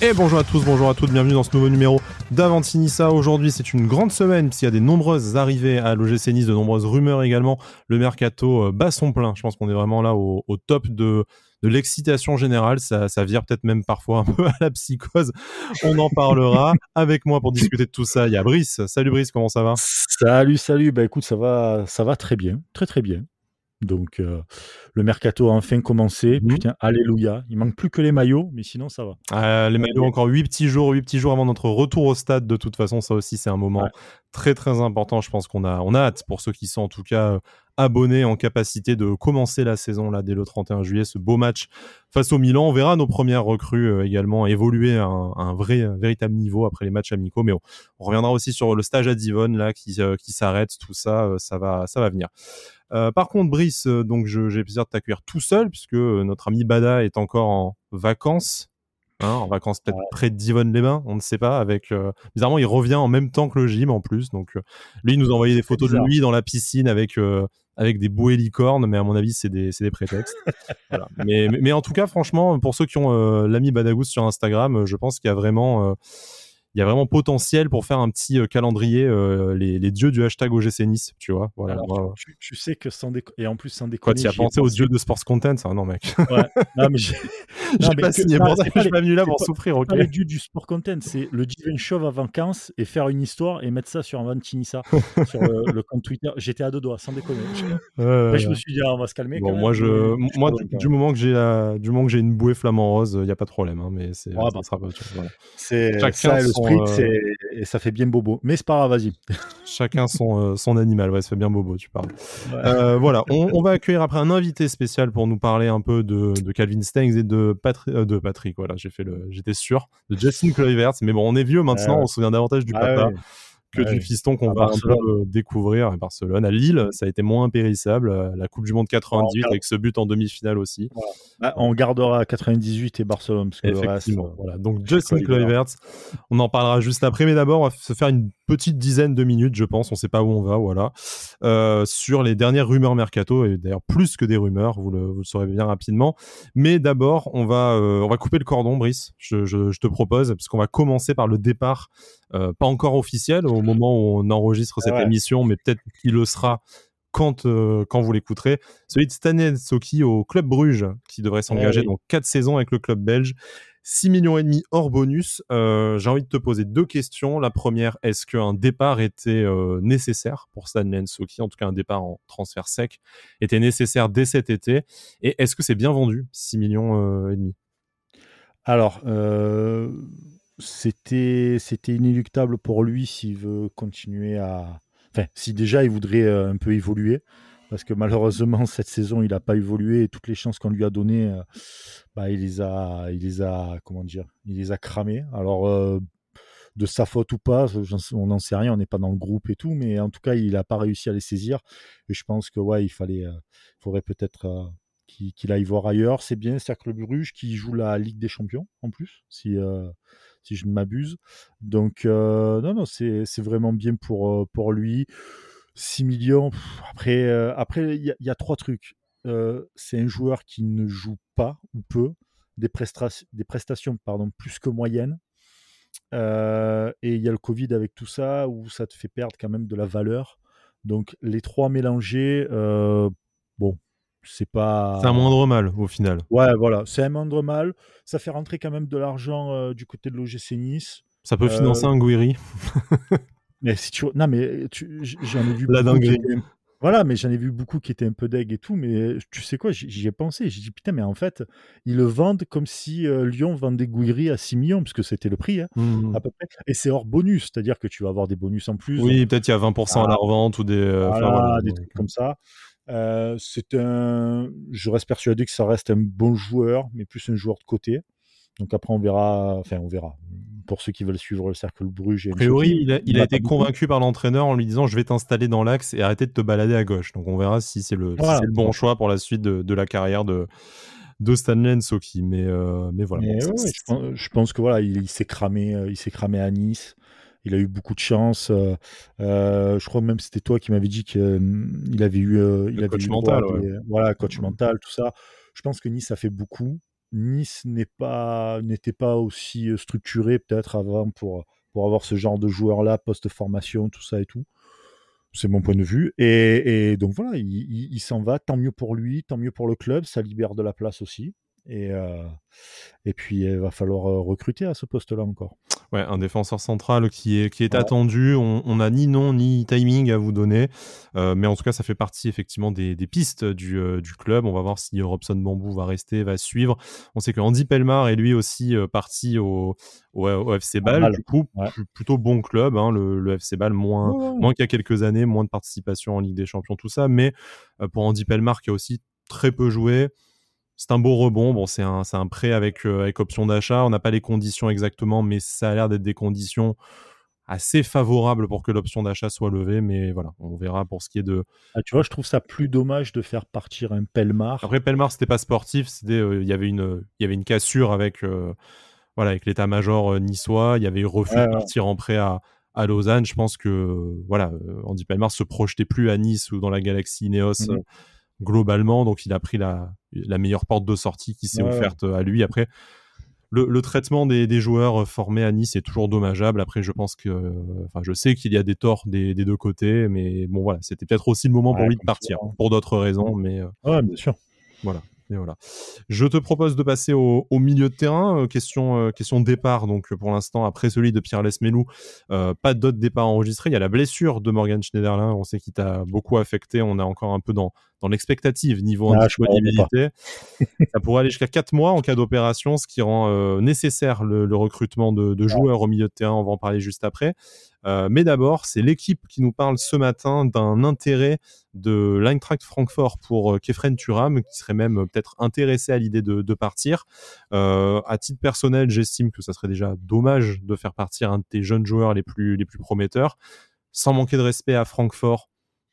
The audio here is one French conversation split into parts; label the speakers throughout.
Speaker 1: Et bonjour à tous, bonjour à toutes, bienvenue dans ce nouveau numéro d'Avantinissa. Aujourd'hui, c'est une grande semaine puisqu'il y a des nombreuses arrivées à l'OGC Nice, de nombreuses rumeurs également. Le mercato euh, bat son plein. Je pense qu'on est vraiment là au, top de, l'excitation générale. Ça, ça vire peut-être même parfois un peu à la psychose. On en parlera. Avec moi pour discuter de tout ça, il y a Brice. Salut Brice, comment ça va?
Speaker 2: Salut, salut. Bah écoute, ça va, ça va très bien, très très bien. Donc euh, le mercato a enfin commencé. Mmh. Putain, alléluia. Il manque plus que les maillots, mais sinon ça va.
Speaker 1: Ah, les maillots, encore 8 petits jours, 8 petits jours avant notre retour au stade. De toute façon, ça aussi, c'est un moment très très important. Je pense qu'on a, on a hâte pour ceux qui sont en tout cas euh, abonnés en capacité de commencer la saison là dès le 31 juillet, ce beau match face au Milan. On verra nos premières recrues euh, également évoluer à un, vrai, véritable niveau après les matchs amicaux. Mais on, reviendra aussi sur le stage à Divonne là qui, qui s'arrête. Tout ça, ça va, ça va venir. Euh, par contre, Brice, euh, donc j'ai le plaisir de t'accueillir tout seul puisque euh, notre ami Bada est encore en vacances. Hein, en vacances peut-être près de Divonne-les-Bains, on ne sait pas. Avec bizarrement, il revient en même temps que le gym en plus. Donc lui, il nous a envoyé des photos de lui dans la piscine avec avec des bouées licornes, mais à mon avis, c'est des, des prétextes. mais, mais, en tout cas, franchement, pour ceux qui ont l'ami Badagous sur Instagram, je pense qu'il y a vraiment il y a vraiment potentiel pour faire un petit euh, calendrier euh, les, les, dieux du hashtag OGC Nice, tu vois. Voilà.
Speaker 2: Alors, tu, sais que sans déconner, et en plus sans déconner.
Speaker 1: Quoi, tu as pensé aux dieux de sports content ça Non, mec. Ouais. Non, mais j'ai pas signé pour ça, je suis pas venu là pour souffrir, ok.
Speaker 2: le dieu du sport content, c'est le Divin Chauve à vacances et faire une histoire et mettre ça sur un Tinissa sur le, compte Twitter. J'étais à deux doigts, sans déconner. Après, je me suis dit, ah, on va se calmer.
Speaker 1: Bon, moi, je, moi, du, moment que j'ai du moment que j'ai une bouée flamant rose, il n'y a pas de problème, hein, mais c'est,
Speaker 2: bah. sera pas. C'est euh, et ça fait bien bobo. Mais c'est pas grave, vas-y.
Speaker 1: Chacun son, euh, son animal, ouais, ça fait bien bobo, tu parles. Euh, voilà, on, va accueillir après un invité spécial pour nous parler un peu de, de Calvin Stengs et de, de Patrick. Voilà, j'ai fait le, j'étais sûr, de Justin Kluivert. Mais bon, on est vieux maintenant, on se souvient davantage du ah papa que du fiston qu'on va un peu euh, découvrir à Barcelone. À Lille, ça a été moins impérissable. Euh, la Coupe du Monde 98 avec ce but en demi-finale aussi.
Speaker 2: Bah, on gardera 98 et Barcelone. Parce que
Speaker 1: Effectivement. voilà. Donc Justin Kluivert, on en parlera juste après. Mais d'abord, on va se faire une petite dizaine de minutes, je pense. On ne sait pas où on va, voilà. Euh, sur les dernières rumeurs mercato et d'ailleurs plus que des rumeurs, vous le, vous le saurez bien rapidement. Mais d'abord, on va on va couper le cordon, Brice. Je, je, je te propose parce qu'on va commencer par le départ euh, pas encore officiel au moment où on enregistre cette émission, mais peut-être qu'il le sera quand, euh, quand vous l'écouterez. Celui de Stanley Soki au Club Bruges, qui devrait s'engager dans 4 saisons avec le club belge. 6 millions et demi hors bonus. Euh, j'ai envie de te poser deux questions. La première, est-ce qu'un départ était nécessaire pour Stanley Soki En tout cas, un départ en transfert sec était nécessaire dès cet été. Et est-ce que c'est bien vendu, 6 millions et demi?
Speaker 2: Alors, c'était c'était inéluctable pour lui s'il veut continuer à enfin si déjà il voudrait euh, un peu évoluer parce que malheureusement cette saison il n'a pas évolué et toutes les chances qu'on lui a données euh, bah, il les a il les a comment dire il les a cramées alors euh, de sa faute ou pas on n'en sait rien on n'est pas dans le groupe et tout mais en tout cas il n'a pas réussi à les saisir et je pense que ouais il fallait faudrait peut-être qu'il aille voir ailleurs c'est bien Cercle Bruges qui joue la Ligue des Champions en plus si si je ne m'abuse. Donc, euh, non, non, c'est vraiment bien pour, euh, pour lui. 6 millions. après, euh, après il y, a trois trucs. c'est un joueur qui ne joue pas ou peu, des, des prestations pardon, plus que moyennes. et il y a le Covid avec tout ça, où ça te fait perdre quand même de la valeur. Donc, les trois mélangés, bon, c'est pas.
Speaker 1: C'est un moindre mal au final.
Speaker 2: Ouais, voilà, c'est un moindre mal. Ça fait rentrer quand même de l'argent euh, du côté de l'OGC Nice.
Speaker 1: Ça peut financer euh, un Guiri.
Speaker 2: Mais si tu non mais j'en ai vu. La dinguerie. Voilà, mais j'en ai vu beaucoup qui étaient un peu deg et tout, mais tu sais quoi, j'y ai pensé. J'ai dit putain, mais en fait, ils le vendent comme si euh, Lyon vendait Guiri à 6 millions, puisque c'était le prix, hein, mmh à peu près. Et c'est hors bonus, c'est-à-dire que tu vas avoir des bonus en plus.
Speaker 1: Oui, peut-être il y a 20% à la revente ou des.
Speaker 2: voilà, des trucs comme ça. Euh, c'est un, je reste persuadé que ça reste un bon joueur, mais plus un joueur de côté. Donc après, on verra. Enfin, on verra. Pour ceux qui veulent suivre le cercle Bruges.
Speaker 1: a priori, il a, été convaincu par l'entraîneur en lui disant Je vais t'installer dans l'axe et arrêter de te balader à gauche. Donc on verra si c'est le, le, bon choix pour la suite de, de la carrière de, de Stanley Nsoki. Mais, euh, mais voilà.
Speaker 2: je, pense, que voilà, il, s'est cramé, euh, il s'est cramé à Nice il a eu beaucoup de chance. Euh, euh, je crois même que c'était toi qui m'avais dit qu'il avait eu, il
Speaker 1: avait coach mental,
Speaker 2: voilà, coach mental, tout ça. Je pense que Nice a fait beaucoup Nice n'était pas aussi structuré peut-être avant pour pour avoir ce genre de joueur là post formation tout ça et tout. C'est mon point de vue et, donc voilà il s'en va tant mieux pour lui tant mieux pour le club ça libère de la place aussi et, euh, et puis, il va falloir euh, recruter à ce poste-là encore.
Speaker 1: Ouais, un défenseur central qui est, qui est attendu. On n'a ni nom ni timing à vous donner. Euh, mais en tout cas, ça fait partie effectivement des, des pistes du, du, club. On va voir si Robson Bambou va rester, va suivre. On sait que Andy Pelmar est lui aussi parti au, au, FC Ball. Du coup, plutôt bon club. Hein, le, le, FC Ball, moins, moins qu'il y a quelques années, moins de participation en Ligue des Champions, tout ça. Mais pour Andy Pelmar, qui a aussi très peu joué, c'est un beau rebond. Bon, c'est un, un, prêt avec, euh, avec option d'achat. On n'a pas les conditions exactement, mais ça a l'air d'être des conditions assez favorables pour que l'option d'achat soit levée. Mais voilà, on verra pour ce qui est de.
Speaker 2: Ah, tu vois, je trouve ça plus dommage de faire partir un Pelmar.
Speaker 1: Après, Pelmar, c'était pas sportif. Euh, il y avait une, y avait une cassure avec, euh, voilà, avec l'état-major niçois. Il y avait eu refus de partir en prêt à, à Lausanne. Je pense que, voilà, Andy Pelmar se projetait plus à Nice ou dans la galaxie Ineos. Mmh globalement. Donc, il a pris la, la meilleure porte de sortie qui s'est offerte à lui. Après, le, traitement des, joueurs formés à Nice est toujours dommageable. Après, je pense que, enfin, je sais qu'il y a des torts des, deux côtés, mais bon, voilà, c'était peut-être aussi le moment pour lui de partir, pour d'autres raisons, mais. Euh,
Speaker 2: ouais, bien sûr.
Speaker 1: Voilà. Et voilà. Je te propose de passer au, milieu de terrain. Euh, question, euh, question départ. Donc, pour l'instant, après celui de Pierre Lesmelou, pas d'autres départs enregistrés. Il y a la blessure de Morgan Schneiderlin. On sait qu'il t'a beaucoup affecté. On est encore un peu dans, dans l'expectative niveau ah, indisponibilité. ça pourrait aller jusqu'à 4 mois en cas d'opération, ce qui rend euh, nécessaire le, recrutement de, joueurs au milieu de terrain. On va en parler juste après. Euh, mais d'abord, c'est l'équipe qui nous parle ce matin d'un intérêt de l'Eintracht Francfort pour euh, Kefren Turam, qui serait même peut-être intéressé à l'idée de, partir. à titre personnel, j'estime que ça serait déjà dommage de faire partir un de tes jeunes joueurs les plus, les plus prometteurs. Sans manquer de respect à Francfort,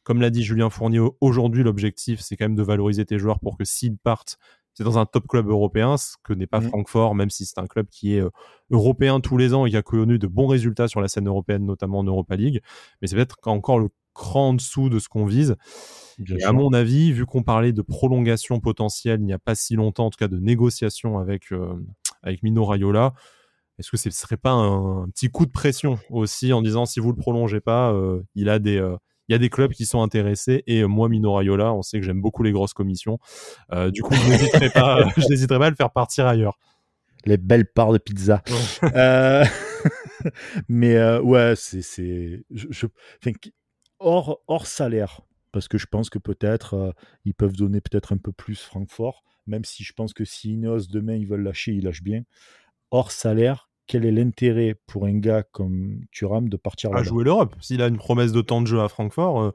Speaker 1: comme l'a dit Julien Fournier, aujourd'hui, l'objectif, c'est quand même de valoriser tes joueurs pour que s'ils partent, c'est dans un top club européen, ce que n'est pas mmh. Francfort, même si c'est un club qui est euh, européen tous les ans et qui a connu de bons résultats sur la scène européenne, notamment en Europa League. Mais c'est peut-être encore le cran en dessous de ce qu'on vise. et à mon avis, vu qu'on parlait de prolongation potentielle il n'y a pas si longtemps, en tout cas de négociation avec, euh, avec Mino Raiola, est-ce que ce serait pas un, petit coup de pression aussi en disant si vous le prolongez pas, euh, il a des il y a des clubs qui sont intéressés et euh, moi Mino Raiola, on sait que j'aime beaucoup les grosses commissions. Euh, du coup, je n'hésiterai pas, pas à le faire partir ailleurs.
Speaker 2: Les belles parts de pizza. Euh, mais ouais, c'est je, hors hors salaire parce que je pense que peut-être ils peuvent donner peut-être un peu plus Francfort, même si je pense que si Ineos demain ils veulent lâcher, ils lâchent bien. Hors salaire, quel est l'intérêt pour un gars comme Thuram de partir
Speaker 1: là À jouer l'Europe. S'il a une promesse de temps de jeu à Francfort, euh,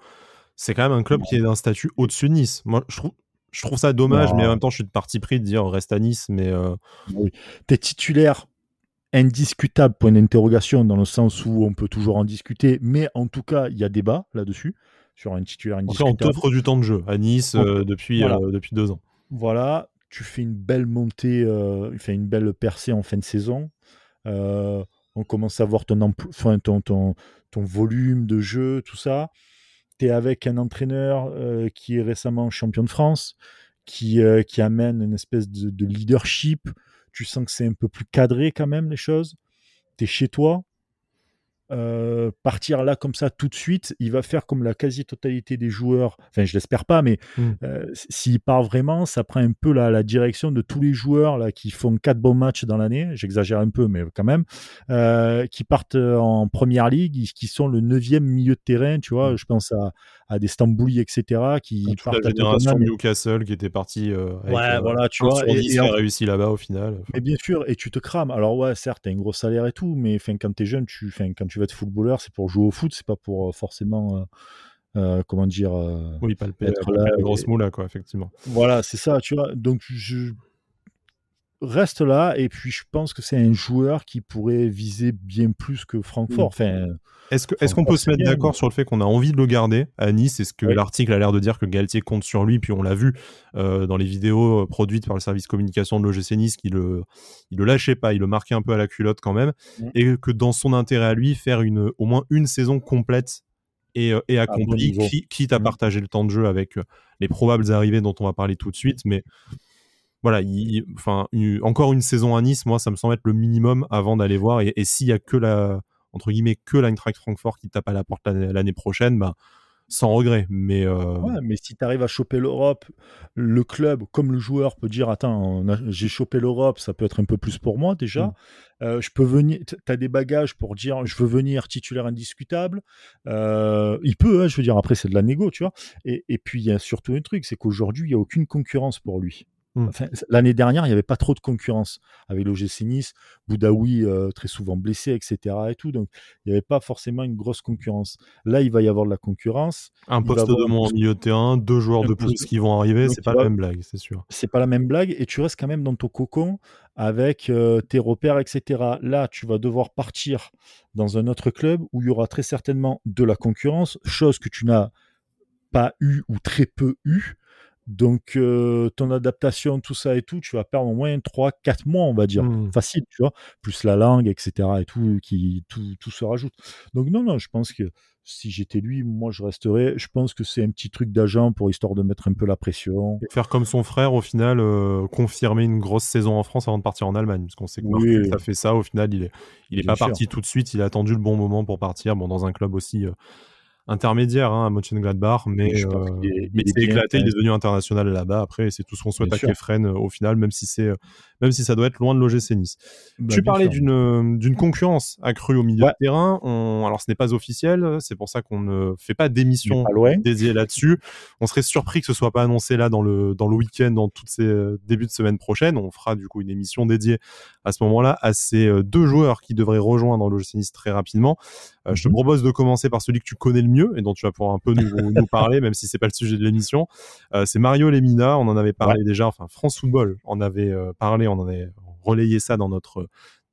Speaker 1: c'est quand même un club qui est d'un statut au-dessus de Nice. Moi, je trouve, je trouve ça dommage, mais en même temps, je suis de parti pris de dire reste à Nice. Mais euh...
Speaker 2: oui. T'es titulaire indiscutable, point d'interrogation, dans le sens où on peut toujours en discuter, mais en tout cas, il y a débat là-dessus, sur un titulaire indiscutable.
Speaker 1: on t'offre du temps de jeu à Nice euh, depuis, depuis deux ans.
Speaker 2: Voilà, tu fais une belle montée, euh, une belle percée en fin de saison. Euh, on commence à voir ton, ton, ton, ton, volume de jeu, tout ça. Tu es avec un entraîneur euh, qui est récemment champion de France, qui, euh, qui amène une espèce de, leadership. Tu sens que c'est un peu plus cadré quand même les choses. Tu es chez toi. Euh, partir là comme ça tout de suite, il va faire comme la quasi-totalité des joueurs. Enfin, je l'espère pas, mais mm. euh, s'il part vraiment, ça prend un peu la, la, direction de tous les joueurs là qui font quatre bons matchs dans l'année. J'exagère un peu, mais quand même, euh, qui partent en première ligue, qui sont le neuvième milieu de terrain. Tu vois, mm. je pense à, à des Stambouli, etc. Qui
Speaker 1: toute partent la génération Newcastle qui était parti.
Speaker 2: ouais, voilà, tu vois,
Speaker 1: et, a réussi là-bas au final.
Speaker 2: Mais bien sûr, et tu te crames. Alors ouais, certes, t'as un gros salaire et tout, mais fin, quand t'es jeune, tu, fin, quand tu être footballeur, c'est pour jouer au foot, c'est pas pour euh, forcément. Euh, euh, comment dire
Speaker 1: Oui, pas le grosse moula, quoi, effectivement.
Speaker 2: Voilà, c'est ça, tu vois. Donc, je reste là, et puis je pense que c'est un joueur qui pourrait viser bien plus que Francfort. Mm. Enfin,
Speaker 1: est-ce qu'on est qu'on peut se mettre d'accord sur le fait qu'on a envie de le garder à Nice? C'est ce que l'article a l'air de dire que Galtier compte sur lui, puis on l'a vu dans les vidéos produites par le service communication de l'OGC Nice qu'il le, il le lâchait pas, il le marquait un peu à la culotte quand même, mm. et que dans son intérêt à lui, faire une, au moins une saison complète et, et accomplie, quitte à mm. partager le temps de jeu avec les probables arrivées dont on va parler tout de suite, mais voilà, enfin, encore une saison à Nice, moi, ça me semble être le minimum avant d'aller voir. Et, s'il y a que la, entre guillemets, que l'Eintracht Francfort qui tape à la porte l'année prochaine, bah, sans regret. Mais, euh,
Speaker 2: mais si tu arrives à choper l'Europe, le club, comme le joueur, peut dire Attends, j'ai chopé l'Europe, ça peut être un peu plus pour moi déjà. Mm. Euh, je peux venir, tu as des bagages pour dire Je veux venir titulaire indiscutable. Euh, il peut, hein, je veux dire, après, c'est de la négo, tu vois. Et, et puis, il y a surtout un truc c'est qu'aujourd'hui, il n'y a aucune concurrence pour lui. Mmh. L'année dernière, il n'y avait pas trop de concurrence avec l'OGC Nice, Boudaoui euh, très souvent blessé, etc. Et tout, donc il n'y avait pas forcément une grosse concurrence. Là, il va y avoir de la concurrence.
Speaker 1: Un poste de moins au milieu de terrain, deux joueurs de plus qui vont arriver, c'est pas la même blague, c'est sûr.
Speaker 2: C'est pas la même blague, et tu restes quand même dans ton cocon avec euh, tes repères, etc. Là, tu vas devoir partir dans un autre club où il y aura très certainement de la concurrence, chose que tu n'as pas eu ou très peu eu. Donc, euh, ton adaptation, tout ça et tout, tu vas perdre au moins 3-4 mois, on va dire. Mmh. Facile, tu vois. Plus la langue, etc. et tout, qui, tout, tout, se rajoute. Donc, non, non, je pense que si j'étais lui, moi, je resterais. Je pense que c'est un petit truc d'agent pour histoire de mettre un peu la pression.
Speaker 1: Et faire comme son frère, au final, euh, confirmer une grosse saison en France avant de partir en Allemagne. Parce qu'on sait que oui, ça fait ça. Au final, il est, il est pas parti tout de suite. Il a attendu le bon moment pour partir. Bon, dans un club aussi. Euh, intermédiaire hein, à Mönchengladbach, mais, euh, mais il s'est éclaté, il est devenu international là-bas. Après, c'est tout ce qu'on souhaite à Kefren euh, au final, même si c'est, euh, même si ça doit être loin de l'OGC Nice. Bah, tu parlais d'une d'une concurrence accrue au milieu de terrain. On, alors, ce n'est pas officiel, c'est pour ça qu'on ne fait pas d'émission dédiée là-dessus. On serait surpris que ce soit pas annoncé là dans le dans le week-end, dans toutes ces débuts de semaine prochaine. On fera du coup une émission dédiée à ce moment-là à ces deux joueurs qui devraient rejoindre l'OGC Nice très rapidement. Je te mhm. propose de commencer par celui que tu connais le mieux et dont tu vas pouvoir un peu nous, nous parler, même si c'est pas le sujet de l'émission. Euh, c'est Mario Lemina. On en avait parlé déjà. Enfin, France Football en avait euh, parlé. On en avait relayé ça dans notre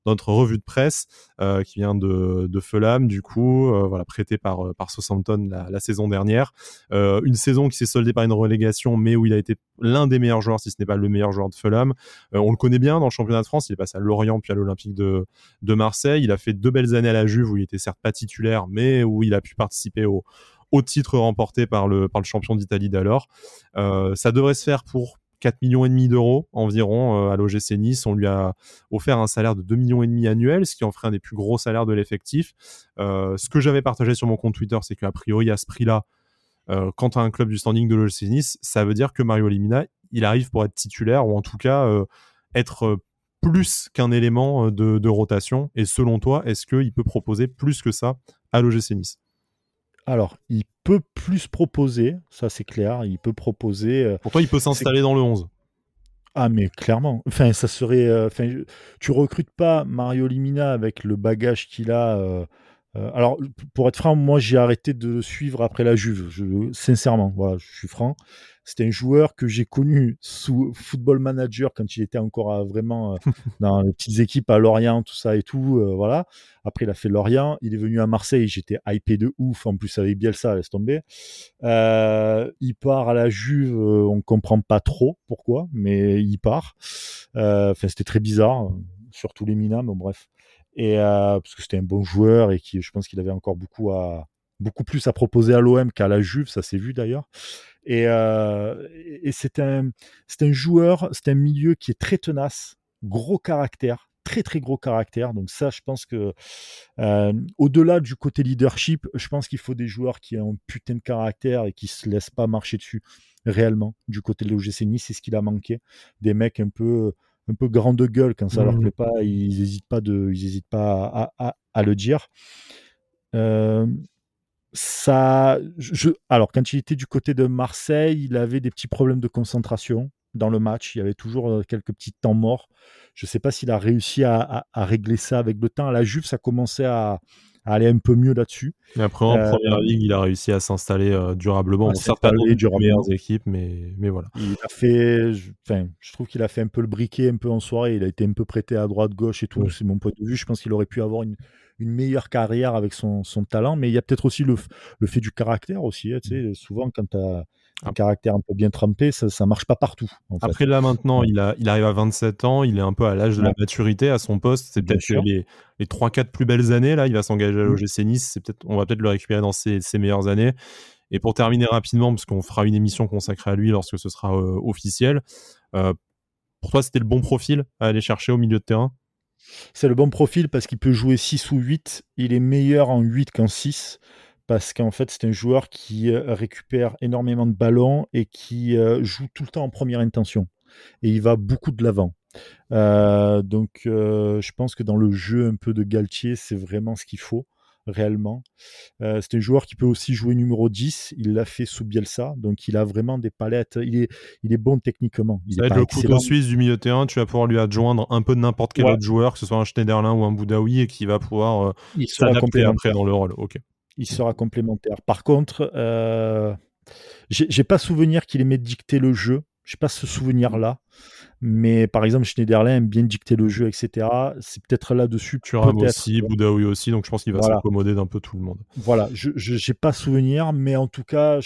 Speaker 1: notre revue de presse euh, qui vient de, de Fulham, du coup, euh, voilà, prêté par, euh, par Southampton la, la saison dernière. une saison qui s'est soldée par une relégation, mais où il a été l'un des meilleurs joueurs, si ce n'est pas le meilleur joueur de Fulham. on le connaît bien dans le championnat de France, il est passé à Lorient puis à l'Olympique de, de Marseille. Il a fait deux belles années à la Juve où il était certes pas titulaire, mais où il a pu participer au, au titre remporté par le, par le champion d'Italie d'alors. ça devrait se faire pour 4 millions et demi d'euros environ euh, à l'OGC Nice. On lui a offert un salaire de 2 millions et demi annuel, ce qui en ferait un des plus gros salaires de l'effectif. Euh, ce que j'avais partagé sur mon compte Twitter, c'est qu'a priori, à ce prix-là, euh, as un club du standing de l'OGC Nice, ça veut dire que Mario Limina, il arrive pour être titulaire ou en tout cas être plus qu'un élément de, de, rotation. Et selon toi, est-ce qu'il peut proposer plus que ça à l'OGC Nice?
Speaker 2: Alors, il peut plus proposer, ça c'est clair, il peut proposer.
Speaker 1: Euh, Pour toi, il peut s'installer dans le 11.
Speaker 2: Ah, mais clairement. Enfin, ça serait. Euh, enfin, tu recrutes pas Mario Limina avec le bagage qu'il a. Euh, alors, pour être franc, moi, j'ai arrêté de suivre après la Juve. Je, sincèrement, voilà, je suis franc. C'était un joueur que j'ai connu sous Football Manager quand il était encore vraiment euh, dans les petites équipes à Lorient, tout ça et tout. Euh, voilà. Après, il a fait Lorient. Il est venu à Marseille. J'étais hypé de ouf. En plus, avec Bielsa, laisse tomber. Euh, il part à la Juve. on comprend pas trop pourquoi, mais il part. Enfin, c'était très bizarre, surtout les Minas, mais bref. Et parce que c'était un bon joueur et qui, je pense qu'il avait encore beaucoup à beaucoup plus à proposer à l'OM qu'à la Juve, ça s'est vu d'ailleurs. Et, euh, c'est un, joueur, c'est un milieu qui est très tenace, gros caractère, très très gros caractère. Donc ça, je pense que euh, au-delà du côté leadership, je pense qu'il faut des joueurs qui ont un putain de caractère et qui se laissent pas marcher dessus réellement. Du côté de l'OGC Nice, c'est ce qu'il a manqué. Des mecs un peu un peu grand de gueule quand ça leur mmh. plaît pas, ils n'hésitent pas de, ils hésitent pas à, à, le dire. Euh, ça, je, alors quand il était du côté de Marseille, il avait des petits problèmes de concentration dans le match. Il y avait toujours euh, quelques petits temps morts. Je ne sais pas s'il a réussi à, régler ça avec le temps. À la Juve, ça commençait à, aller un peu mieux là-dessus.
Speaker 1: Et après, en euh, première ligue, il a réussi à s'installer euh, durablement. certainement des meilleures équipes, mais, mais voilà.
Speaker 2: Il a fait, je, je trouve qu'il a fait un peu le briquet un peu en soirée. Il a été un peu prêté à droite, gauche et tout. C'est mon point de vue. Je pense qu'il aurait pu avoir une, une meilleure carrière avec son, son talent, mais il y a peut-être aussi le, le, fait du caractère aussi. Hein, mmh. souvent, quand tu as un ah. caractère un peu bien trempé, ça, ça marche pas partout.
Speaker 1: Après là maintenant, il, a, il arrive à 27 ans, il est un peu à l'âge de la maturité à son poste. C'est peut-être les, les 3-4 plus belles années. Là, il va s'engager à mmh. l'OGC Nice. C'est peut-être, on va peut-être le récupérer dans ses, ses, meilleures années. Et pour terminer rapidement, parce qu'on fera une émission consacrée à lui lorsque ce sera euh, officiel, euh, pour toi, c'était le bon profil à aller chercher au milieu de terrain?
Speaker 2: C'est le bon profil parce qu'il peut jouer 6 ou 8. Il est meilleur en 8 qu'en 6 parce qu'en fait, c'est un joueur qui euh, récupère énormément de ballons et qui euh, joue tout le temps en première intention. Et il va beaucoup de l'avant. Euh, donc, je pense que dans le jeu un peu de Galtier, c'est vraiment ce qu'il faut réellement. c'est un joueur qui peut aussi jouer numéro 10. Il l'a fait sous Bielsa. Donc, il a vraiment des palettes. Il est, il est bon techniquement. Il
Speaker 1: Ça va être le couteau suisse du milieu de terrain. Tu vas pouvoir lui adjoindre un peu de n'importe quel autre joueur, que ce soit un Schneiderlin ou un Boudaoui, et qui va pouvoir s'adapter après dans le rôle. Ok
Speaker 2: il sera complémentaire. Par contre, euh, j'ai pas souvenir qu'il aimait dicter le jeu. J'ai pas ce souvenir-là. Mais par exemple, Schneiderlin aime bien dicter le jeu, etc. C'est peut-être là-dessus.
Speaker 1: Thuram aussi, Boudaoui aussi. Donc je pense qu'il va s'accommoder d'un peu tout le monde.
Speaker 2: Voilà, je n'ai pas souvenir, mais en tout cas,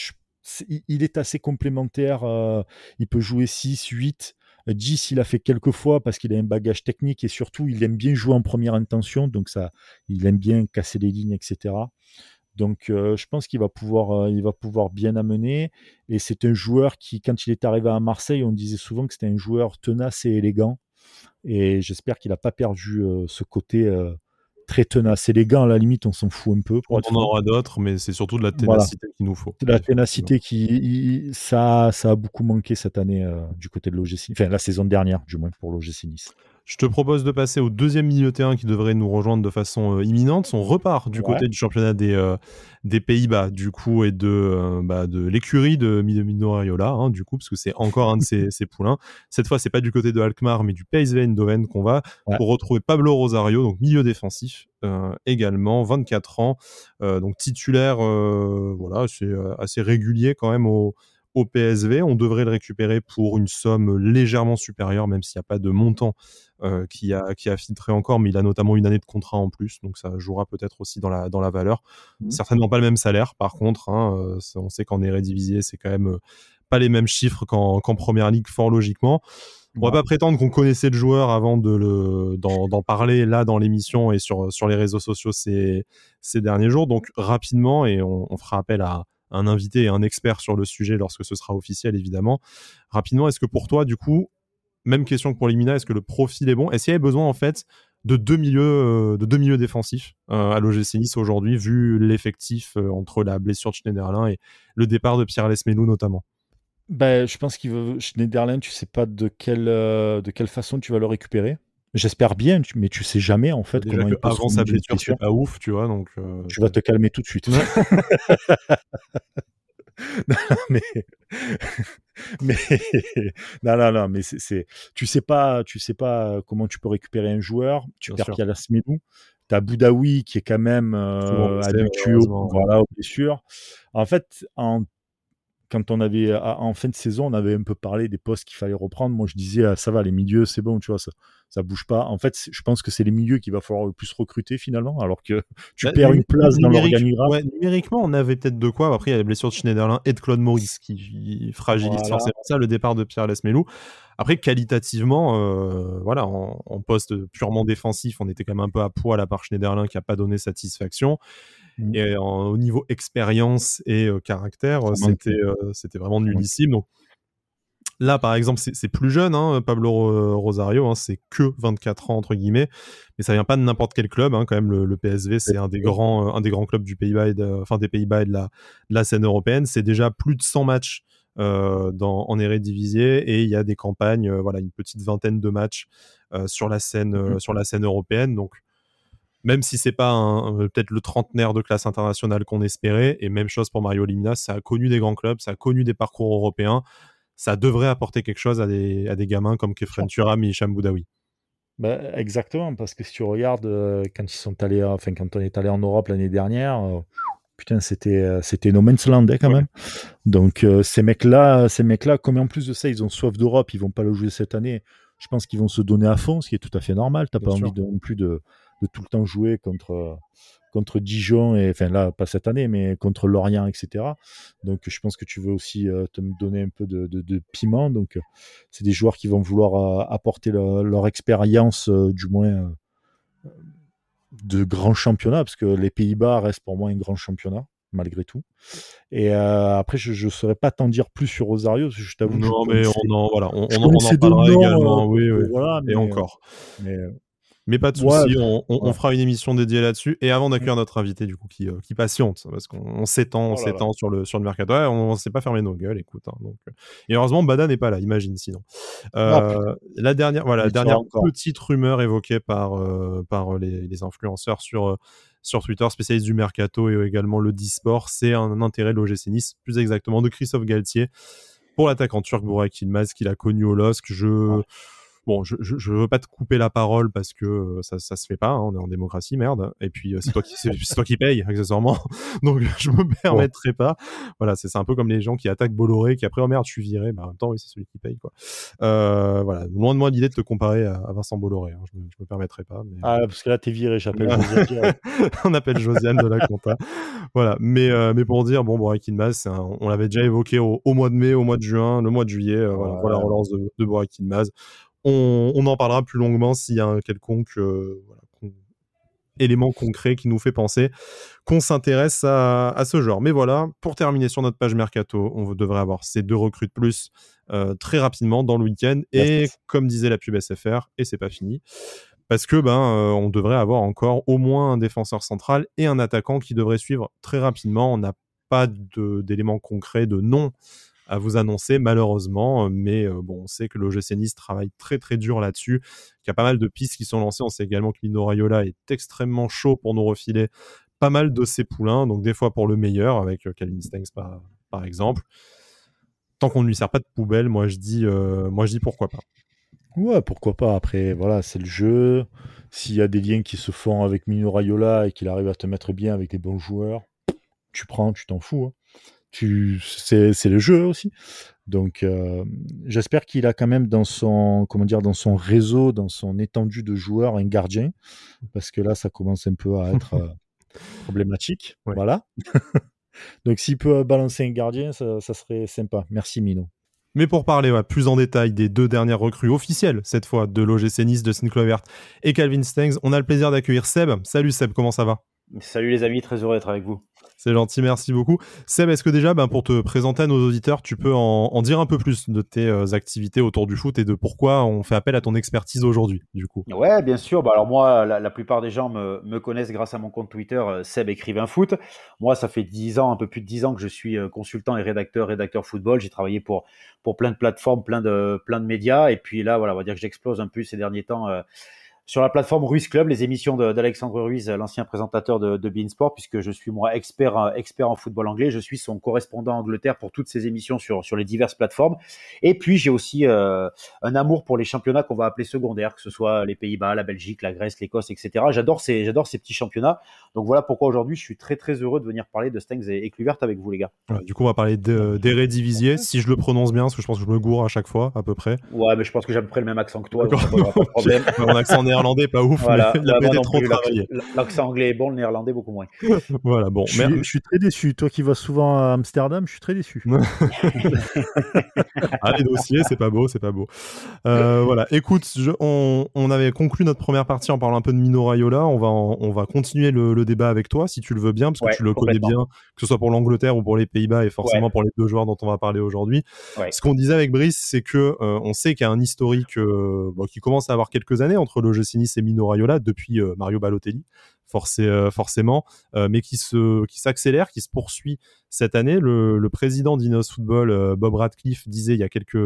Speaker 2: il est assez complémentaire. Euh, il peut jouer 6, 8. 10, il a fait quelques fois parce qu'il a un bagage technique et surtout, il aime bien jouer en première intention. Donc, ça, il aime bien casser les lignes, etc. Donc, euh, je pense qu'il va pouvoir, euh, il va pouvoir bien amener. Et c'est un joueur qui, quand il est arrivé à Marseille, on disait souvent que c'était un joueur tenace et élégant. Et j'espère qu'il n'a pas perdu euh, ce côté très tenace. Élégant, à la limite, on s'en fout un peu.
Speaker 1: on en aura d'autres, mais c'est surtout de la ténacité qu'il nous faut.
Speaker 2: De la ténacité qui, ça, ça a beaucoup manqué cette année du côté de l'OGC, enfin la saison dernière, du moins pour l'OGC Nice.
Speaker 1: Je te propose de passer au deuxième milieu terrain qui devrait nous rejoindre de façon euh, imminente. On repart du côté du championnat des, euh, des Pays-Bas, du coup, et de, euh, bah, de l'écurie de Mino Raiola, hein, du coup, parce que c'est encore un de ses, poulains. Cette fois, c'est pas du côté de Alkmaar, mais du PSV Eindhoven qu'on va pour retrouver Pablo Rosario, donc milieu défensif également, 24 ans, donc titulaire, voilà, c'est assez régulier quand même au, au PSV. On devrait le récupérer pour une somme légèrement supérieure, même s'il n'y a pas de montant euh, qui, a, qui a filtré encore, mais il a notamment une année de contrat en plus, donc ça jouera peut-être aussi dans la, dans la valeur. Mmh. Certainement pas le même salaire, par contre. Hein, euh, on sait qu'en Eredivisie, c'est quand même euh, pas les mêmes chiffres qu'en Première Ligue, fort logiquement. On va pas prétendre qu'on connaissait le joueur avant de le d'en parler là dans l'émission et sur sur les réseaux sociaux ces ces derniers jours. Donc rapidement et on, on fera appel à un invité et un expert sur le sujet lorsque ce sera officiel, évidemment. Rapidement, est-ce que pour toi, du coup, même question que pour Limina, est-ce que le profil est bon? Est-ce qu'il y avait besoin, en fait, de deux milieux, euh, défensifs euh, à l'OGC Nice aujourd'hui, vu l'effectif euh, entre la blessure de Schneiderlin et le départ de Pierre Lesmelou notamment?
Speaker 2: Ben, je pense qu'il veut Schneiderlin, tu sais pas de quelle façon tu vas le récupérer. J'espère bien, mais tu sais jamais en fait
Speaker 1: comment il avant sa blessure, c'est pas ouf, tu vois. Donc
Speaker 2: euh, tu vas te calmer tout de suite. non, mais mais non non non mais c'est tu sais pas tu sais pas comment tu peux récupérer un joueur tu perds Pierre Smedou tu as Boudaoui qui est quand même euh, habitué voilà, aux blessures en fait en quand on avait en fin de saison, on avait un peu parlé des postes qu'il fallait reprendre. Moi, je disais ah, ça va, les milieux, c'est bon, tu vois, ça, ça bouge pas. En fait, je pense que c'est les milieux qu'il va falloir le plus recruter finalement, alors que tu bah, perds une place dans l'organigramme.
Speaker 1: numériquement, on avait peut-être de quoi. Après, il y a les blessures de Schneiderlin et de Claude Maurice qui fragilisent forcément ça, le départ de Pierre Lesmelou. Après, qualitativement, euh, voilà, en, poste purement défensif, on était quand même un peu à poil à part Schneiderlin qui n'a pas donné satisfaction. Mmh. Et au niveau expérience et caractère, c'était c'était vraiment nullissime. Donc là, par exemple, c'est plus jeune, hein, Pablo Rosario, hein, c'est que 24 ans entre guillemets, mais ça vient pas de n'importe quel club. Hein, quand même, le, PSV, c'est un des grands, un des grands clubs du Pays-Bas, enfin des Pays-Bas et de la, de la scène européenne. C'est déjà plus de 100 matchs euh, dans, en Eredivisie et il y a des campagnes, voilà, une petite vingtaine de matchs sur la scène, mmh sur la scène européenne. Donc même si c'est pas euh, peut-être le trentenaire de classe internationale qu'on espérait, et même chose pour Mario Limina, ça a connu des grands clubs, ça a connu des parcours européens, ça devrait apporter quelque chose à des, à des gamins comme Kefren Turam et Hicham Boudaoui.
Speaker 2: Bah, exactement, parce que si tu regardes euh, quand ils sont allés, enfin quand on est allé en Europe l'année dernière, euh, putain c'était c'était no man's land hein, quand même. Donc ces mecs là, ces mecs là, comme en plus de ça ils ont soif d'Europe, ils vont pas le jouer cette année. Je pense qu'ils vont se donner à fond, ce qui est tout à fait normal. T'as pas envie de, non plus de de tout le temps jouer contre, contre Dijon, et enfin là, pas cette année, mais contre Lorient, etc. Donc je pense que tu veux aussi euh, te donner un peu de, de, piment. Donc c'est des joueurs qui vont vouloir euh, apporter leur expérience, euh, du moins, de grand championnat, parce que les Pays-Bas restent pour moi un grand championnat. malgré tout. Et après, je ne saurais pas t'en dire plus sur Rosario, parce que je t'avoue.
Speaker 1: Non, mais on en, voilà, on, on en parlera également. oui, oui. Voilà, et encore. Mais, mais pas de souci, on, fera une émission dédiée là-dessus. Et avant d'accueillir notre invité, du coup, qui, euh, qui patiente, parce qu'on s'étend, on oh s'étend sur le, sur le mercato. on ne s'est pas fermé nos gueules, écoute. Hein, donc... Euh. Et heureusement, Bada n'est pas là, imagine sinon. Euh, la dernière, voilà, dernière petite rumeur évoquée par, par les, les, influenceurs sur, sur Twitter, spécialiste du mercato et également le e-sport, c'est un, intérêt de l'OGC Nice, plus exactement de Christophe Galtier pour l'attaquant turc Burak Yilmaz qu'il a connu au LOSC. Je. Bon, je, je, veux pas te couper la parole parce que euh, ça, ça se fait pas, hein, on est en démocratie, merde. Et puis euh, c'est toi qui c'est toi qui paye accessoirement, donc je me permettrai pas. Voilà, c'est un peu comme les gens qui attaquent Bolloré, qui après oh merde, je suis viré, bah en même temps oui c'est celui qui paye quoi. Euh, voilà, loin de moi l'idée de te comparer à, Vincent Bolloré, hein, je, me, je me permettrai pas. Mais...
Speaker 2: Ah parce que là t'es viré, j'appelle
Speaker 1: Josiane. on appelle Josiane de la compta. Voilà, mais mais pour dire bon, bon Maz, on l'avait déjà évoqué au, mois de mai, au mois de juin, le mois de juillet, voilà, voilà, la relance de, de Maz on, en parlera plus longuement s'il y a un quelconque euh, élément concret qui nous fait penser qu'on s'intéresse à, ce genre. Mais voilà, pour terminer sur notre page Mercato, on devrait avoir ces deux recrues de plus euh, très rapidement dans le week-end. Et comme disait la pub SFR, et c'est pas fini, parce que ben euh, on devrait avoir encore au moins un défenseur central et un attaquant qui devrait suivre très rapidement. On n'a pas d'éléments concrets de nom à vous annoncer malheureusement. Mais euh, bon, on sait que l'OGC Nice travaille très très dur là-dessus, qu'il y a pas mal de pistes qui sont lancées. On sait également que Mino Raiola est extrêmement chaud pour nous refiler pas mal de ses poulains, donc des fois pour le meilleur, avec euh, Calvin Stengs par, par exemple. Tant qu'on ne lui sert pas de poubelle, moi je dis, euh, moi je dis pourquoi pas.
Speaker 2: Ouais, pourquoi pas. Après, voilà, c'est le jeu. S'il y a des liens qui se font avec Mino Raiola et qu'il arrive à te mettre bien avec des bons joueurs, tu prends, tu t'en fous. Hein c'est le jeu aussi. Donc, euh, j'espère qu'il a quand même dans son, comment dire, dans son réseau, dans son étendue de joueurs, un gardien, parce que là, ça commence un peu à être euh, problématique. Voilà. Donc, s'il peut balancer un gardien, ça, serait sympa. Merci, Mino.
Speaker 1: Mais pour parler plus en détail des deux dernières recrues officielles, cette fois de l'OGC Nice, de Sinclair et Calvin Stengs, on a le plaisir d'accueillir Seb. Salut Seb, comment ça va?
Speaker 3: Salut les amis, très heureux d'être avec vous.
Speaker 1: C'est gentil, merci beaucoup. Seb, est-ce que déjà, ben, pour te présenter à nos auditeurs, tu peux en, dire un peu plus de tes euh, activités autour du foot et de pourquoi on fait appel à ton expertise aujourd'hui, du coup?
Speaker 3: Ouais, bien sûr. Bah, alors moi, la, plupart des gens me, connaissent grâce à mon compte Twitter, euh, Seb écrivain foot. Moi, ça fait 10 ans, un peu plus de 10 ans que je suis euh, consultant et rédacteur, rédacteur football. J'ai travaillé pour, pour plein de plateformes, plein de, plein de médias. Et puis là, voilà, on va dire que j'explose un peu ces derniers temps sur la plateforme Ruiz Club, les émissions d'Alexandre Ruiz, l'ancien présentateur de, de Beansport, puisque je suis moi expert, expert en football anglais. Je suis son correspondant Angleterre pour toutes ces émissions sur, sur les diverses plateformes. Et puis j'ai aussi euh, un amour pour les championnats qu'on va appeler secondaires, que ce soit les Pays-Bas, la Belgique, la Grèce, l'Écosse, etc. J'adore ces, j'adore ces petits championnats. Donc voilà pourquoi aujourd'hui je suis très très heureux de venir parler de Stengs et, et avec vous les gars.
Speaker 1: du coup on va parler d'Eredivisie, si je le prononce bien, parce que je pense que je me gourre à chaque fois à peu près.
Speaker 3: Ouais, mais je pense que j'ai à peu près le même accent que toi. Donc pas de problème.
Speaker 1: Mon accent néerlandais, pas ouf. Voilà,
Speaker 3: L'accent anglais est bon, le néerlandais beaucoup moins.
Speaker 1: voilà, bon.
Speaker 2: Je suis, très déçu. Toi qui vas souvent à Amsterdam, je suis très déçu.
Speaker 1: ah, les dossiers, c'est pas beau, c'est pas beau. Euh, voilà, écoute, on, avait conclu notre première partie en parlant un peu de Mino Raiola. On va, on va continuer le, débat avec toi, si tu le veux bien, parce que tu le connais bien, que ce soit pour l'Angleterre ou pour les Pays-Bas, et forcément pour les deux joueurs dont on va parler aujourd'hui. Ce qu'on disait avec Brice, c'est que euh, on sait qu'il y a un historique euh, qui commence à avoir quelques années entre le Nice et Mino Raiola depuis euh, Mario Balotelli, euh, forcément, euh, mais qui se qui s'accélère, qui se poursuit cette année. Le, président d'Inos Football, Bob Radcliffe, disait il y a quelques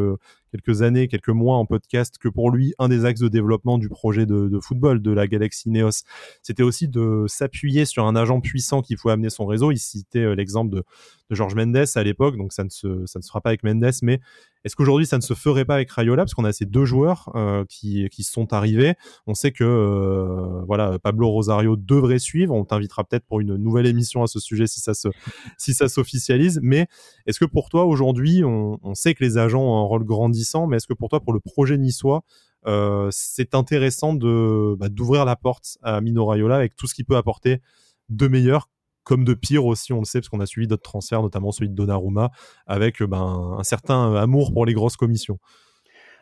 Speaker 1: quelques années, quelques mois en podcast que pour lui, un des axes de développement du projet de, football de la Galaxy Neos, c'était aussi de s'appuyer sur un agent puissant qui pouvait amener son réseau. Il citait l'exemple de, de Georges Mendes à l'époque, donc ça ne se ça ne sera pas avec Mendes, mais est-ce qu'aujourd'hui ça ne se ferait pas avec Rayola parce qu'on a ces deux joueurs euh, qui, qui sont arrivés. On sait que euh, voilà Pablo Rosario devrait suivre. On t'invitera peut-être pour une nouvelle émission à ce sujet si ça se si ça s'officialise. Mais est-ce que pour toi aujourd'hui, on, sait que les agents ont un rôle grandissant, mais est-ce que pour toi pour le projet niçois euh, c'est intéressant de bah, d'ouvrir la porte à Mino Raiola avec tout ce qu'il peut apporter de meilleur comme de pire aussi, on le sait, parce qu'on a suivi d'autres transferts, notamment celui de Donnarumma, avec ben, un certain amour pour les grosses commissions?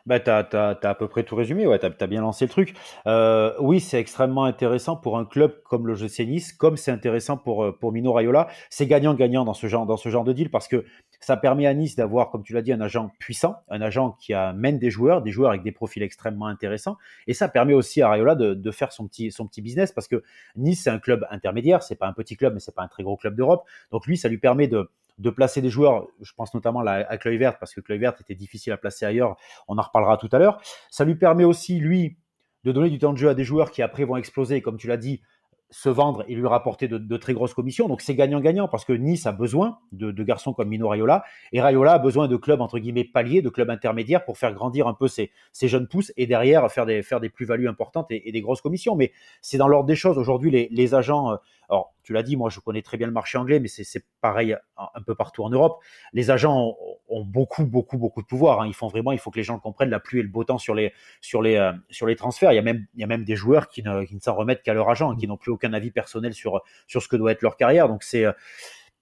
Speaker 3: Bah, tu as, à peu près tout résumé, ouais, tu as, bien lancé le truc. Euh, oui, c'est extrêmement intéressant pour un club comme le GC Nice, comme c'est intéressant pour, euh, pour Mino Raiola. C'est gagnant-gagnant dans, ce genre, dans ce genre de deal parce que ça permet à Nice d'avoir, comme tu l'as dit, un agent puissant, un agent qui amène des joueurs, des joueurs avec des profils extrêmement intéressants. Et ça permet aussi à Raiola de, de faire son petit, son petit business parce que Nice, c'est un club intermédiaire, c'est pas un petit club, mais c'est pas un très gros club d'Europe. Donc lui, ça lui permet de de placer des joueurs, je pense notamment à Kluivert, parce que Kluivert était difficile à placer ailleurs, on en reparlera tout à l'heure. Ça lui permet aussi, lui, de donner du temps de jeu à des joueurs qui après vont exploser, comme tu l'as dit, se vendre et lui rapporter de, très grosses commissions. Donc c'est gagnant-gagnant parce que Nice a besoin de, garçons comme Mino Raiola et Raiola a besoin de clubs entre guillemets paliers, de clubs intermédiaires pour faire grandir un peu ses, jeunes pousses et derrière faire des, plus-values importantes et, des grosses commissions. Mais c'est dans l'ordre des choses. Aujourd'hui, les, les, agents, euh, alors tu l'as dit, moi je connais très bien le marché anglais, mais c'est pareil un peu partout en Europe. Les agents ont, beaucoup, beaucoup, beaucoup de pouvoir. Hein. Ils font vraiment, il faut que les gens comprennent la pluie et le beau temps sur les, sur les, euh, sur les transferts. Il y, a même, il y a même des joueurs qui ne, qui ne s'en remettent qu'à leur agent, hein, qui n'ont plus aucun avis personnel sur, sur ce que doit être leur carrière. Donc c'est euh,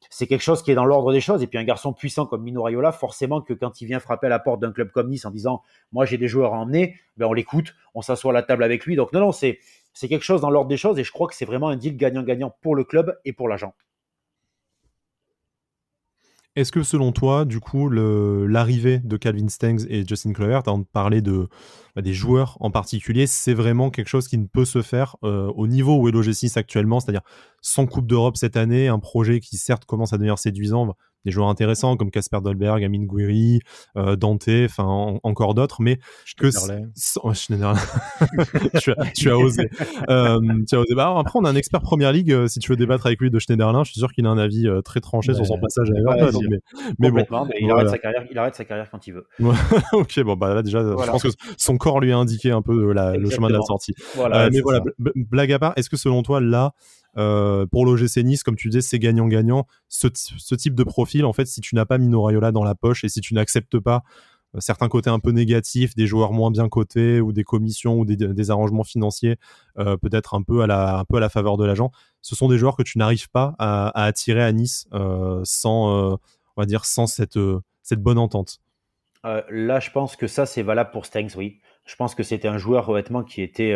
Speaker 3: c'est quelque chose qui est dans l'ordre des choses. Et puis un garçon puissant comme Mino Raiola, forcément que quand il vient frapper à la porte d'un club comme Nice en disant moi j'ai des joueurs à emmener, ben on l'écoute, on s'assoit à la table avec lui. Donc non non c'est c'est quelque chose dans l'ordre des choses et je crois que c'est vraiment un deal gagnant-gagnant pour le club et pour l'agent.
Speaker 1: Est-ce que selon toi, du coup, l'arrivée de Calvin Stengs et Justin as parlé de, bah, des joueurs en particulier, c'est vraiment quelque chose qui ne peut se faire euh, au niveau où est l'OG6 actuellement, c'est-à-dire sans Coupe d'Europe cette année, un projet qui certes commence à devenir séduisant, des joueurs intéressants comme Casper Dolberg, Amin Gouiri, euh, Dante, enfin encore d'autres, mais que oh, tu, as, tu as osé. euh, tu as osé. Bah, après, on a un expert Première Ligue. Euh, si tu veux débattre avec lui de Schneiderlin, je suis sûr qu'il a un avis euh, très tranché sur son passage à Everton.
Speaker 3: mais, bon, il, arrête sa carrière, il arrête sa carrière quand il veut.
Speaker 1: ok, bon bah là déjà, je pense que son corps lui a indiqué un peu le chemin de la sortie. mais voilà, blague à part, est-ce que selon toi là euh, pour l'OGC Nice, comme tu disais, c'est gagnant-gagnant. Ce, type de profil, en fait, si tu n'as pas Mino Raiola dans la poche et si tu n'acceptes pas euh, certains côtés un peu négatifs, des joueurs moins bien cotés ou des commissions ou des, arrangements financiers, euh, peut-être un peu à la faveur de l'agent, ce sont des joueurs que tu n'arrives pas à, attirer à Nice sans, on va dire, sans cette cette bonne entente.
Speaker 3: là, je pense que ça, c'est valable pour Stengs, oui. Je pense que c'était un joueur, honnêtement, qui était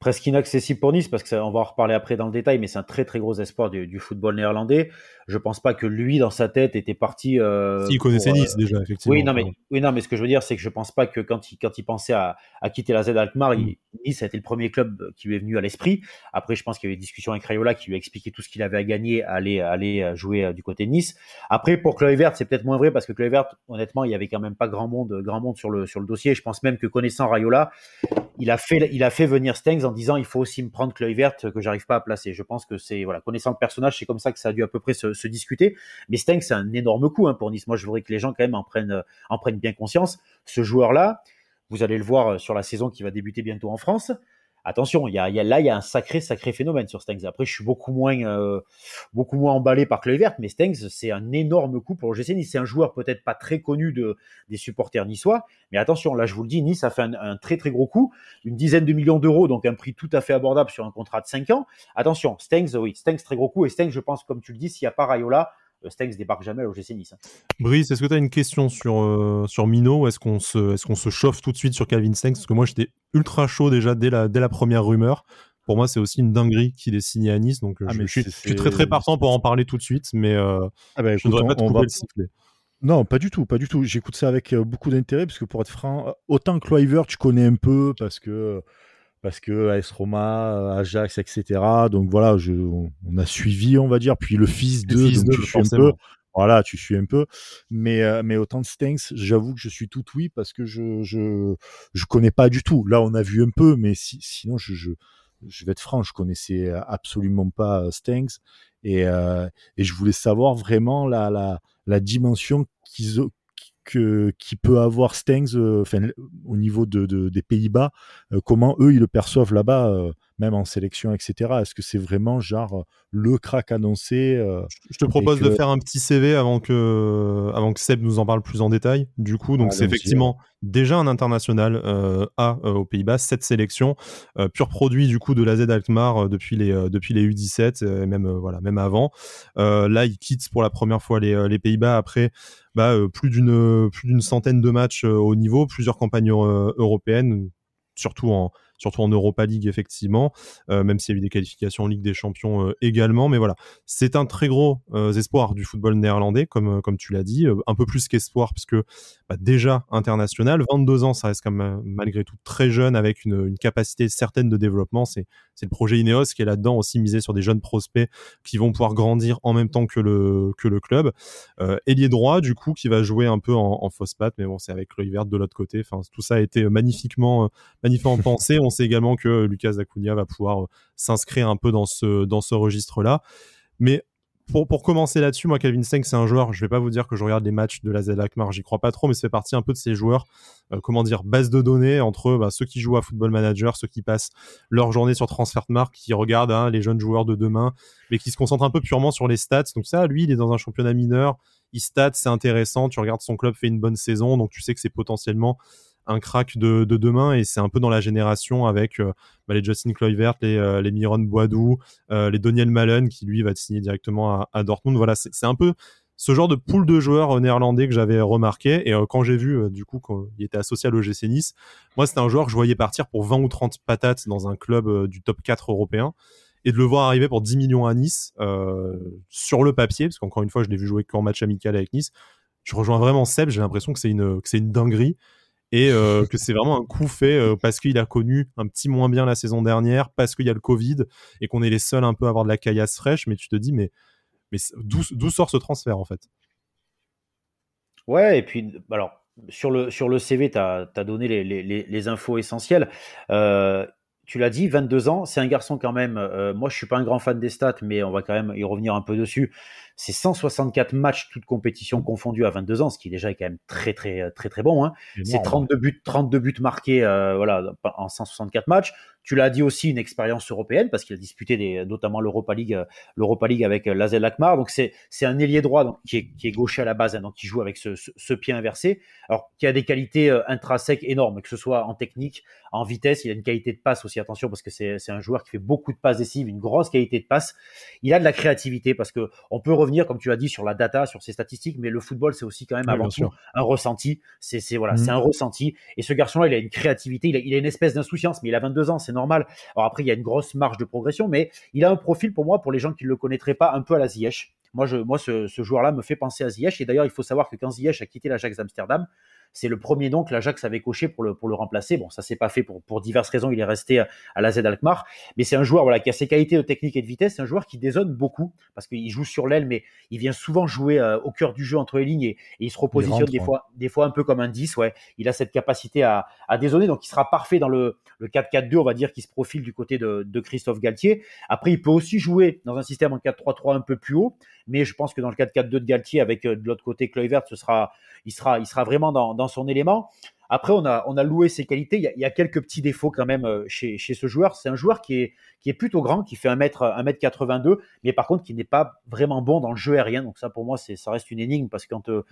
Speaker 3: presque inaccessible pour Nice parce que on va en reparler après dans le détail, mais c'est un très très gros espoir du, football néerlandais. Je pense pas que lui dans sa tête était parti.
Speaker 1: Euh, S'il connaissait Nice euh, déjà effectivement.
Speaker 3: Oui non mais oui non mais ce que je veux dire c'est que je pense pas que quand il quand il pensait à, à quitter la Z Alkmaar, mm. Nice a été le premier club qui lui est venu à l'esprit. Après je pense qu'il y avait des discussions avec Rayola qui lui a expliqué tout ce qu'il avait à gagner, à aller aller jouer euh, du côté de Nice. Après pour Kluivert c'est peut-être moins vrai parce que Kluivert honnêtement il y avait quand même pas grand monde grand monde sur le sur le dossier. Je pense même que connaissant Rayola, il a fait il a fait venir Stengs en disant il faut aussi me prendre verte que j'arrive pas à placer. Je pense que c'est voilà connaissant le personnage, c'est comme ça que ça a dû à peu près se, discuter. Mais Stengs c'est un énorme coup hein, pour Nice. Moi je voudrais que les gens quand même en prennent en prennent bien conscience. Ce joueur là, vous allez le voir euh, sur la saison qui va débuter bientôt en France attention, il y a, là, il y a un sacré, sacré phénomène sur Stengs. Après, je suis beaucoup moins, euh, beaucoup moins emballé par Kluivert, mais Stengs, c'est un énorme coup pour le. C'est un joueur peut-être pas très connu de, des supporters niçois, mais attention, là, je vous le dis, Nice a fait un, très, très gros coup, une dizaine de millions d'euros, donc un prix tout à fait abordable sur un contrat de 5 ans. Attention, Stengs, oui, Stengs, très gros coup, et Stengs, je pense, comme tu le dis, s'il n'y a pas Rayola, Stengs débarque jamais au GC Nice. Hein.
Speaker 1: Brice, est-ce que tu as une question sur, euh, sur Mino? Est-ce qu'on se, est qu'on se chauffe tout de suite sur Calvin Stengs? Parce que moi, j'étais ultra chaud déjà dès la, dès la première rumeur. Pour moi, c'est aussi une dinguerie qu'il est signé à Nice. Donc, euh, ah, je, suis, très très partant pour en parler tout de suite, mais ah bah, je ne devrais pas va... le siffler.
Speaker 2: Non, pas du tout, pas du tout. J'écoute ça avec beaucoup d'intérêt parce que pour être franc, autant que Loiver, tu connais un peu parce que parce que AS Roma, Ajax, etc. Donc voilà, je, on, a suivi, on va dire. Puis le fils de, donc tu suis un peu. Voilà, tu suis un peu. Mais, euh, mais autant de Stanks, j'avoue que je suis tout oui parce que je, je, je connais pas du tout. Là, on a vu un peu, mais si, sinon, je, je, je vais être franc, je connaissais absolument pas euh, Stanks. Et, euh, et je voulais savoir vraiment la, la, la dimension qu'ils qui peut avoir Stengs euh, au niveau de, des Pays-Bas, comment eux ils le perçoivent là-bas, même en sélection, etc. Est-ce que c'est vraiment genre le crack annoncé
Speaker 1: Je te propose de faire un petit CV avant que, avant que Seb nous en parle plus en détail. Du coup, donc c'est effectivement déjà un international A aux Pays-Bas, cette sélection, pur produit du coup de la Z Alkmaar depuis les, depuis les U17 et même, voilà, même avant. là, il quitte pour la première fois les, les Pays-Bas après bah, plus d'une centaine de matchs au niveau, plusieurs campagnes européennes, surtout en surtout en Europa League effectivement, euh, même s'il y a eu des qualifications en Ligue des Champions euh, également. Mais voilà, c'est un très gros euh, espoir du football néerlandais, comme, comme tu l'as dit, un peu plus qu'espoir, puisque bah, déjà international, 22 ans, ça reste quand même malgré tout très jeune, avec une, capacité certaine de développement. C'est le projet Ineos qui est là-dedans aussi misé sur des jeunes prospects qui vont pouvoir grandir en même temps que le, que le club. Euh, droit, du coup, qui va jouer un peu en, en fausse patte, mais bon, c'est avec l'œil vert de l'autre côté. Enfin, tout ça a été magnifiquement, magnifiquement pensé. On sait également que Lucas Acuna va pouvoir euh, s'inscrire un peu dans ce, dans ce registre-là. Mais pour, pour, commencer là-dessus, moi, Calvin Stenck, c'est un joueur, je vais pas vous dire que je regarde les matchs de la Z Alkmaar, j'y crois pas trop, mais c'est partie un peu de ces joueurs, euh, comment dire, base de données entre bah, ceux qui jouent à Football Manager, ceux qui passent leur journée sur Transfermarkt, qui regardent hein, les jeunes joueurs de demain, mais qui se concentrent un peu purement sur les stats. Donc ça, lui, il est dans un championnat mineur, il stat, c'est intéressant, tu regardes son club fait une bonne saison, donc tu sais que c'est potentiellement un crack de, demain et c'est un peu dans la génération avec euh, bah, les Justin Kluivert, les, euh, les Miron euh, les Daniel Malen qui lui va signer directement à, Dortmund. Voilà, c'est un peu ce genre de pool de joueurs néerlandais que j'avais remarqué et quand j'ai vu du coup qu'il était associé à l'OGC Nice, moi c'était un joueur que je voyais partir pour 20 ou 30 patates dans un club du top 4 européen et de le voir arriver pour 10 millions à Nice sur le papier parce qu'encore une fois je l'ai vu jouer qu'en match amical avec Nice. Je rejoins vraiment Seb, j'ai l'impression que c'est une que c'est une dinguerie et euh, que c'est vraiment un coup fait euh, parce qu'il a connu un petit moins bien la saison dernière, parce qu'il y a le Covid et qu'on est les seuls un peu à avoir de la caillasse fraîche. Mais tu te dis, mais, mais d'où sort ce transfert en fait?
Speaker 3: Ouais, et puis alors sur le, sur le CV, tu as, donné les, les, les, infos essentielles. Euh, tu l'as dit, 22 ans, c'est un garçon quand même. moi, je suis pas un grand fan des stats, mais on va quand même y revenir un peu dessus c'est 164 matchs, toutes compétitions confondues à 22 ans, ce qui déjà est quand même très très très très bon. Hein. C'est 32 buts, 32 buts marqués, euh, voilà, en 164 matchs. Tu l'as dit aussi, une expérience européenne parce qu'il a disputé des, notamment l'Europa League, euh, l'Europa League avec euh, Lazel Akmar. Donc c'est c'est un ailier droit donc, qui, est, qui est gaucher à la base, hein, donc qui joue avec ce, ce, pied inversé. Alors qui a des qualités intrinsèques énormes, que ce soit en technique, en vitesse. Il a une qualité de passe aussi. Attention parce que c'est c'est un joueur qui fait beaucoup de passes décisives, une grosse qualité de passe. Il a de la créativité parce que on peut revenir comme tu as dit, sur la data, sur ses statistiques, mais le football, c'est aussi quand même avant tout un ressenti. C'est voilà, c'est mhm. un ressenti. Et ce garçon-là, il a une créativité, il a, il a une espèce d'insouciance, mais il a 22 ans, c'est normal. Alors après, il y a une grosse marge de progression, mais il a un profil pour moi, pour les gens qui ne le connaîtraient pas, un peu à la Ziyech. Moi, ce, joueur-là me fait penser à Ziyech. Et d'ailleurs, il faut savoir que quand Ziyech a quitté l'Ajax d'Amsterdam, c'est le premier nom que l'Ajax avait coché pour le, pour le remplacer. Bon, ça s'est pas fait pour, pour diverses raisons. Il est resté à la Z Alkmaar. Mais c'est un joueur voilà, qui a ses qualités de technique et de vitesse. C'est un joueur qui dézonne beaucoup parce qu'il joue sur l'aile, mais il vient souvent jouer euh, au cœur du jeu entre les lignes et, il se repositionne des, fois, des fois un peu comme un 10. Ouais. Il a cette capacité à, à dézonner. Donc, il sera parfait dans le, le 4-4-2, on va dire, qui se profile du côté de, de Christophe Galtier. Après, il peut aussi jouer dans un système en 4-3-3 un peu plus haut. Mais je pense que dans le 4-4-2 de Galtier, avec euh, de l'autre côté Kluivert, ce sera, il sera, il sera vraiment dans, dans son élément. Après, on a, on a loué ses qualités. Il y, a, il y a quelques petits défauts quand même euh, chez, chez ce joueur. C'est un joueur qui est, qui est plutôt grand, qui fait 1 mètre, 1 mètre 82, mais par contre qui n'est pas vraiment bon dans le jeu aérien. Donc ça, pour moi, c'est, ça reste une énigme parce que quand, euh,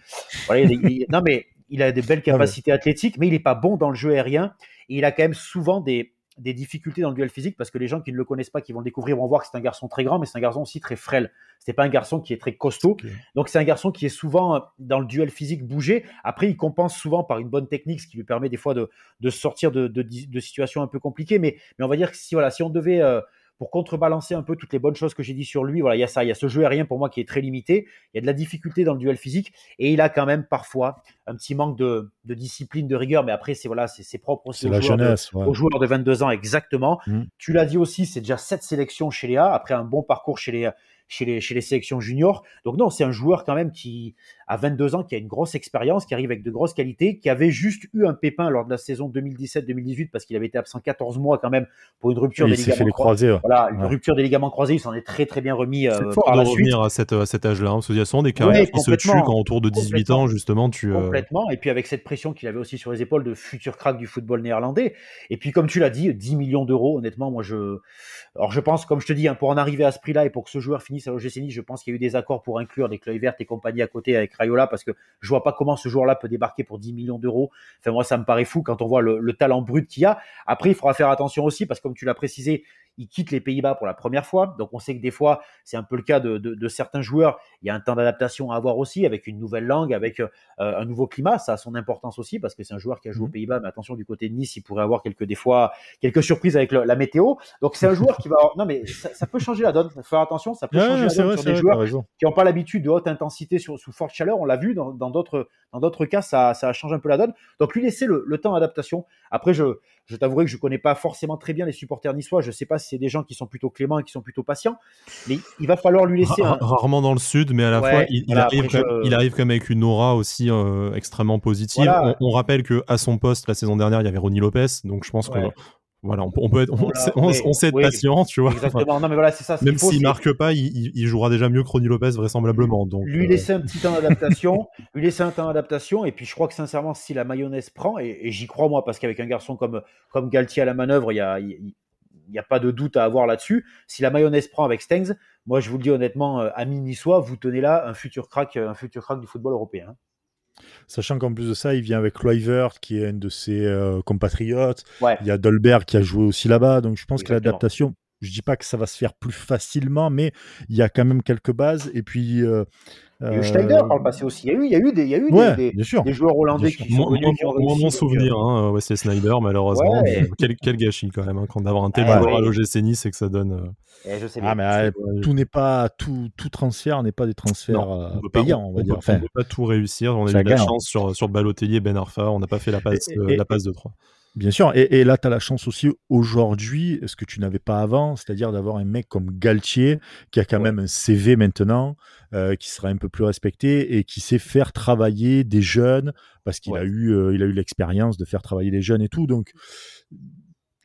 Speaker 3: voilà, il, non mais il a des belles capacités athlétiques, mais il n'est pas bon dans le jeu aérien. Et il a quand même souvent des, des difficultés dans le duel physique parce que les gens qui ne le connaissent pas, qui vont le découvrir, vont voir que c'est un garçon très grand, mais c'est un garçon aussi très frêle. C'est pas un garçon qui est très costaud. Donc c'est un garçon qui est souvent euh, dans le duel physique bougé. Après, il compense souvent par une bonne technique, ce qui lui permet des fois de, de sortir de, de, situations un peu compliquées. Mais, mais on va dire que si, voilà, si on devait euh, pour contrebalancer un peu toutes les bonnes choses que j'ai dit sur lui. Voilà, il y a ça, il y a ce jeu aérien pour moi qui est très limité. Il y a de la difficulté dans le duel physique et il a quand même parfois un petit manque de, discipline, de rigueur. Mais après, c'est voilà, c'est propre
Speaker 2: aussi aux, joueurs de,
Speaker 3: joueurs de 22 ans exactement. Mmh. Tu l'as dit aussi, c'est déjà sept sélections chez Léa après un bon parcours chez les chez les, chez les sélections juniors. Donc non, c'est un joueur quand même qui a 22 ans, qui a une grosse expérience, qui arrive avec de grosses qualités, qui avait juste eu un pépin lors de la saison 2017-2018 parce qu'il avait été absent 14 mois quand même pour une rupture des ligaments
Speaker 2: croisés.
Speaker 3: Voilà, une rupture des ligaments croisés, il s'en est très très bien remis
Speaker 1: euh, fort de revenir à, cette, à cet âge-là, hein, parce qu'il y a souvent des carrières qui se tuent quand autour de 18 ans justement tu...
Speaker 3: Euh, complètement, et puis avec cette pression qu'il avait aussi sur les épaules de futur crack du football néerlandais, et puis comme tu l'as dit, 10 millions d'euros, honnêtement, moi je... Alors je pense, comme je te dis, hein, pour en arriver à ce prix-là et pour que ce joueur finisse à l'OGC Nice, je pense qu'il y a eu des accords pour inclure des Cloy Vertes et compagnie à côté avec Rayola, parce que je vois pas comment ce joueur-là peut débarquer pour 10 millions d'euros. Enfin, moi, ça me paraît fou quand on voit le, le talent brut qu'il y a. Après, il faudra faire attention aussi, parce que comme tu l'as précisé, il quitte les Pays-Bas pour la première fois. Donc on sait que des fois, c'est un peu le cas de, certains joueurs. Il y a un temps d'adaptation à avoir aussi, avec une nouvelle langue, avec euh, un nouveau climat. Ça a son importance aussi, parce que c'est un joueur qui a joué aux mmh. Pays-Bas. Mais attention, du côté de Nice, il pourrait avoir quelques, des fois, quelques surprises avec la météo. Donc c'est un joueur qui va Non, mais ça, peut changer la donne. Faut faire attention, ça peut changer la donne sur des joueurs qui n'ont pas l'habitude de haute intensité sur, sous forte chaleur. On l'a vu dans d'autres dans d'autres cas, ça, ça change un peu la donne. Donc lui laisser le, le temps d'adaptation. Après, je, je t'avouerai que je connais pas forcément très bien les supporters niçois. Je sais pas si c'est des gens qui sont plutôt cléments et qui sont plutôt patients, mais il va falloir lui laisser.
Speaker 1: Rarement dans le sud, mais à la fois il, arrive il, même avec une aura aussi euh, extrêmement positive. On, rappelle que à son poste la saison dernière, il y avait Ronnie Lopez, donc je pense que voilà, on, peut être, on, sait être patient, tu vois.
Speaker 3: Exactement. non, mais voilà, c'est ça.
Speaker 1: Même s'il marque pas, il, jouera déjà mieux que Ronnie Lopez vraisemblablement. Donc,
Speaker 3: lui euh, laisser un petit temps d'adaptation, lui laisser un temps d'adaptation, et puis je crois que sincèrement, si la mayonnaise prend, et, j'y crois moi, parce qu'avec un garçon comme comme Galtier à la manœuvre, il y a, il n'y a pas de doute à avoir là-dessus. Si la mayonnaise prend avec Stengs, moi je vous le dis honnêtement, euh, ami niçois, vous tenez là un futur crack, un futur crack du football européen.
Speaker 2: Sachant qu'en plus de ça, il vient avec Kluivert, qui est un de ses euh, compatriotes. Il y a Dolberg qui a joué aussi là-bas. Donc je pense que l'adaptation, je dis pas que ça va se faire plus facilement, mais il y a quand même quelques bases. Et puis, euh,
Speaker 3: il y a eu Schneider par le passé aussi. Il y a eu, il y a eu des, il y a eu des, des, joueurs hollandais qui sont venus.
Speaker 1: Moi, mon souvenir, hein, ouais, c'est Snyder, malheureusement. Quel, quel, gâchis quand même, hein, quand d'avoir un tel joueur à l'OGC Nice, c'est que ça donne.
Speaker 3: Euh... Eh, je sais
Speaker 2: ah, mais tout n'est pas tout, tout transfert n'est pas des transferts euh, payants, on, va dire.
Speaker 1: on ne peut pas tout réussir. On a eu de la chance sur sur Balotelli et Ben Arfa. On n'a pas fait la passe, la passe de 3.
Speaker 2: Bien sûr, et, là, tu as la chance aussi aujourd'hui, ce que tu n'avais pas avant, c'est-à-dire d'avoir un mec comme Galtier, qui a quand même un CV maintenant, euh, qui sera un peu plus respecté et qui sait faire travailler des jeunes, parce qu'il a eu euh, il a eu l'expérience de faire travailler des jeunes et tout. Donc,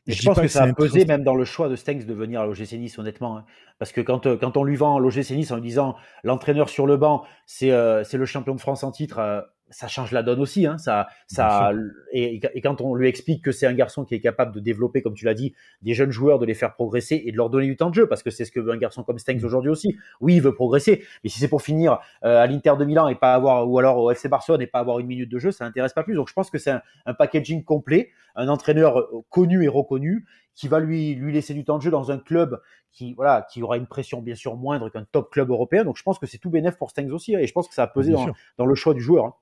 Speaker 3: je, pense que, ça a pesé même dans le choix de Stengs de venir à l'OGC Nice, honnêtement. Hein. Parce que quand, euh, quand on lui vend l'OGC Nice en lui disant l'entraîneur sur le banc, c'est le champion de France en titre, ça change la donne aussi. Hein. Ça, ça, et, et, quand on lui explique que c'est un garçon qui est capable de développer, comme tu l'as dit, des jeunes joueurs, de les faire progresser et de leur donner du temps de jeu, parce que c'est ce que veut un garçon comme Stengs mm. aujourd'hui aussi. Oui, il veut progresser, mais si c'est pour finir euh, à l'Inter de Milan et pas avoir, ou alors au FC Barcelone et pas avoir une minute de jeu, ça n'intéresse pas plus. Donc je pense que c'est un, un, packaging complet, un entraîneur euh, connu et reconnu qui va lui lui laisser du temps de jeu dans un club qui voilà qui aura une pression bien sûr moindre qu'un top club européen. Donc je pense que c'est tout bénéf pour Stengs aussi, hein, et je pense que ça a pesé dans, dans, le choix du joueur. Hein.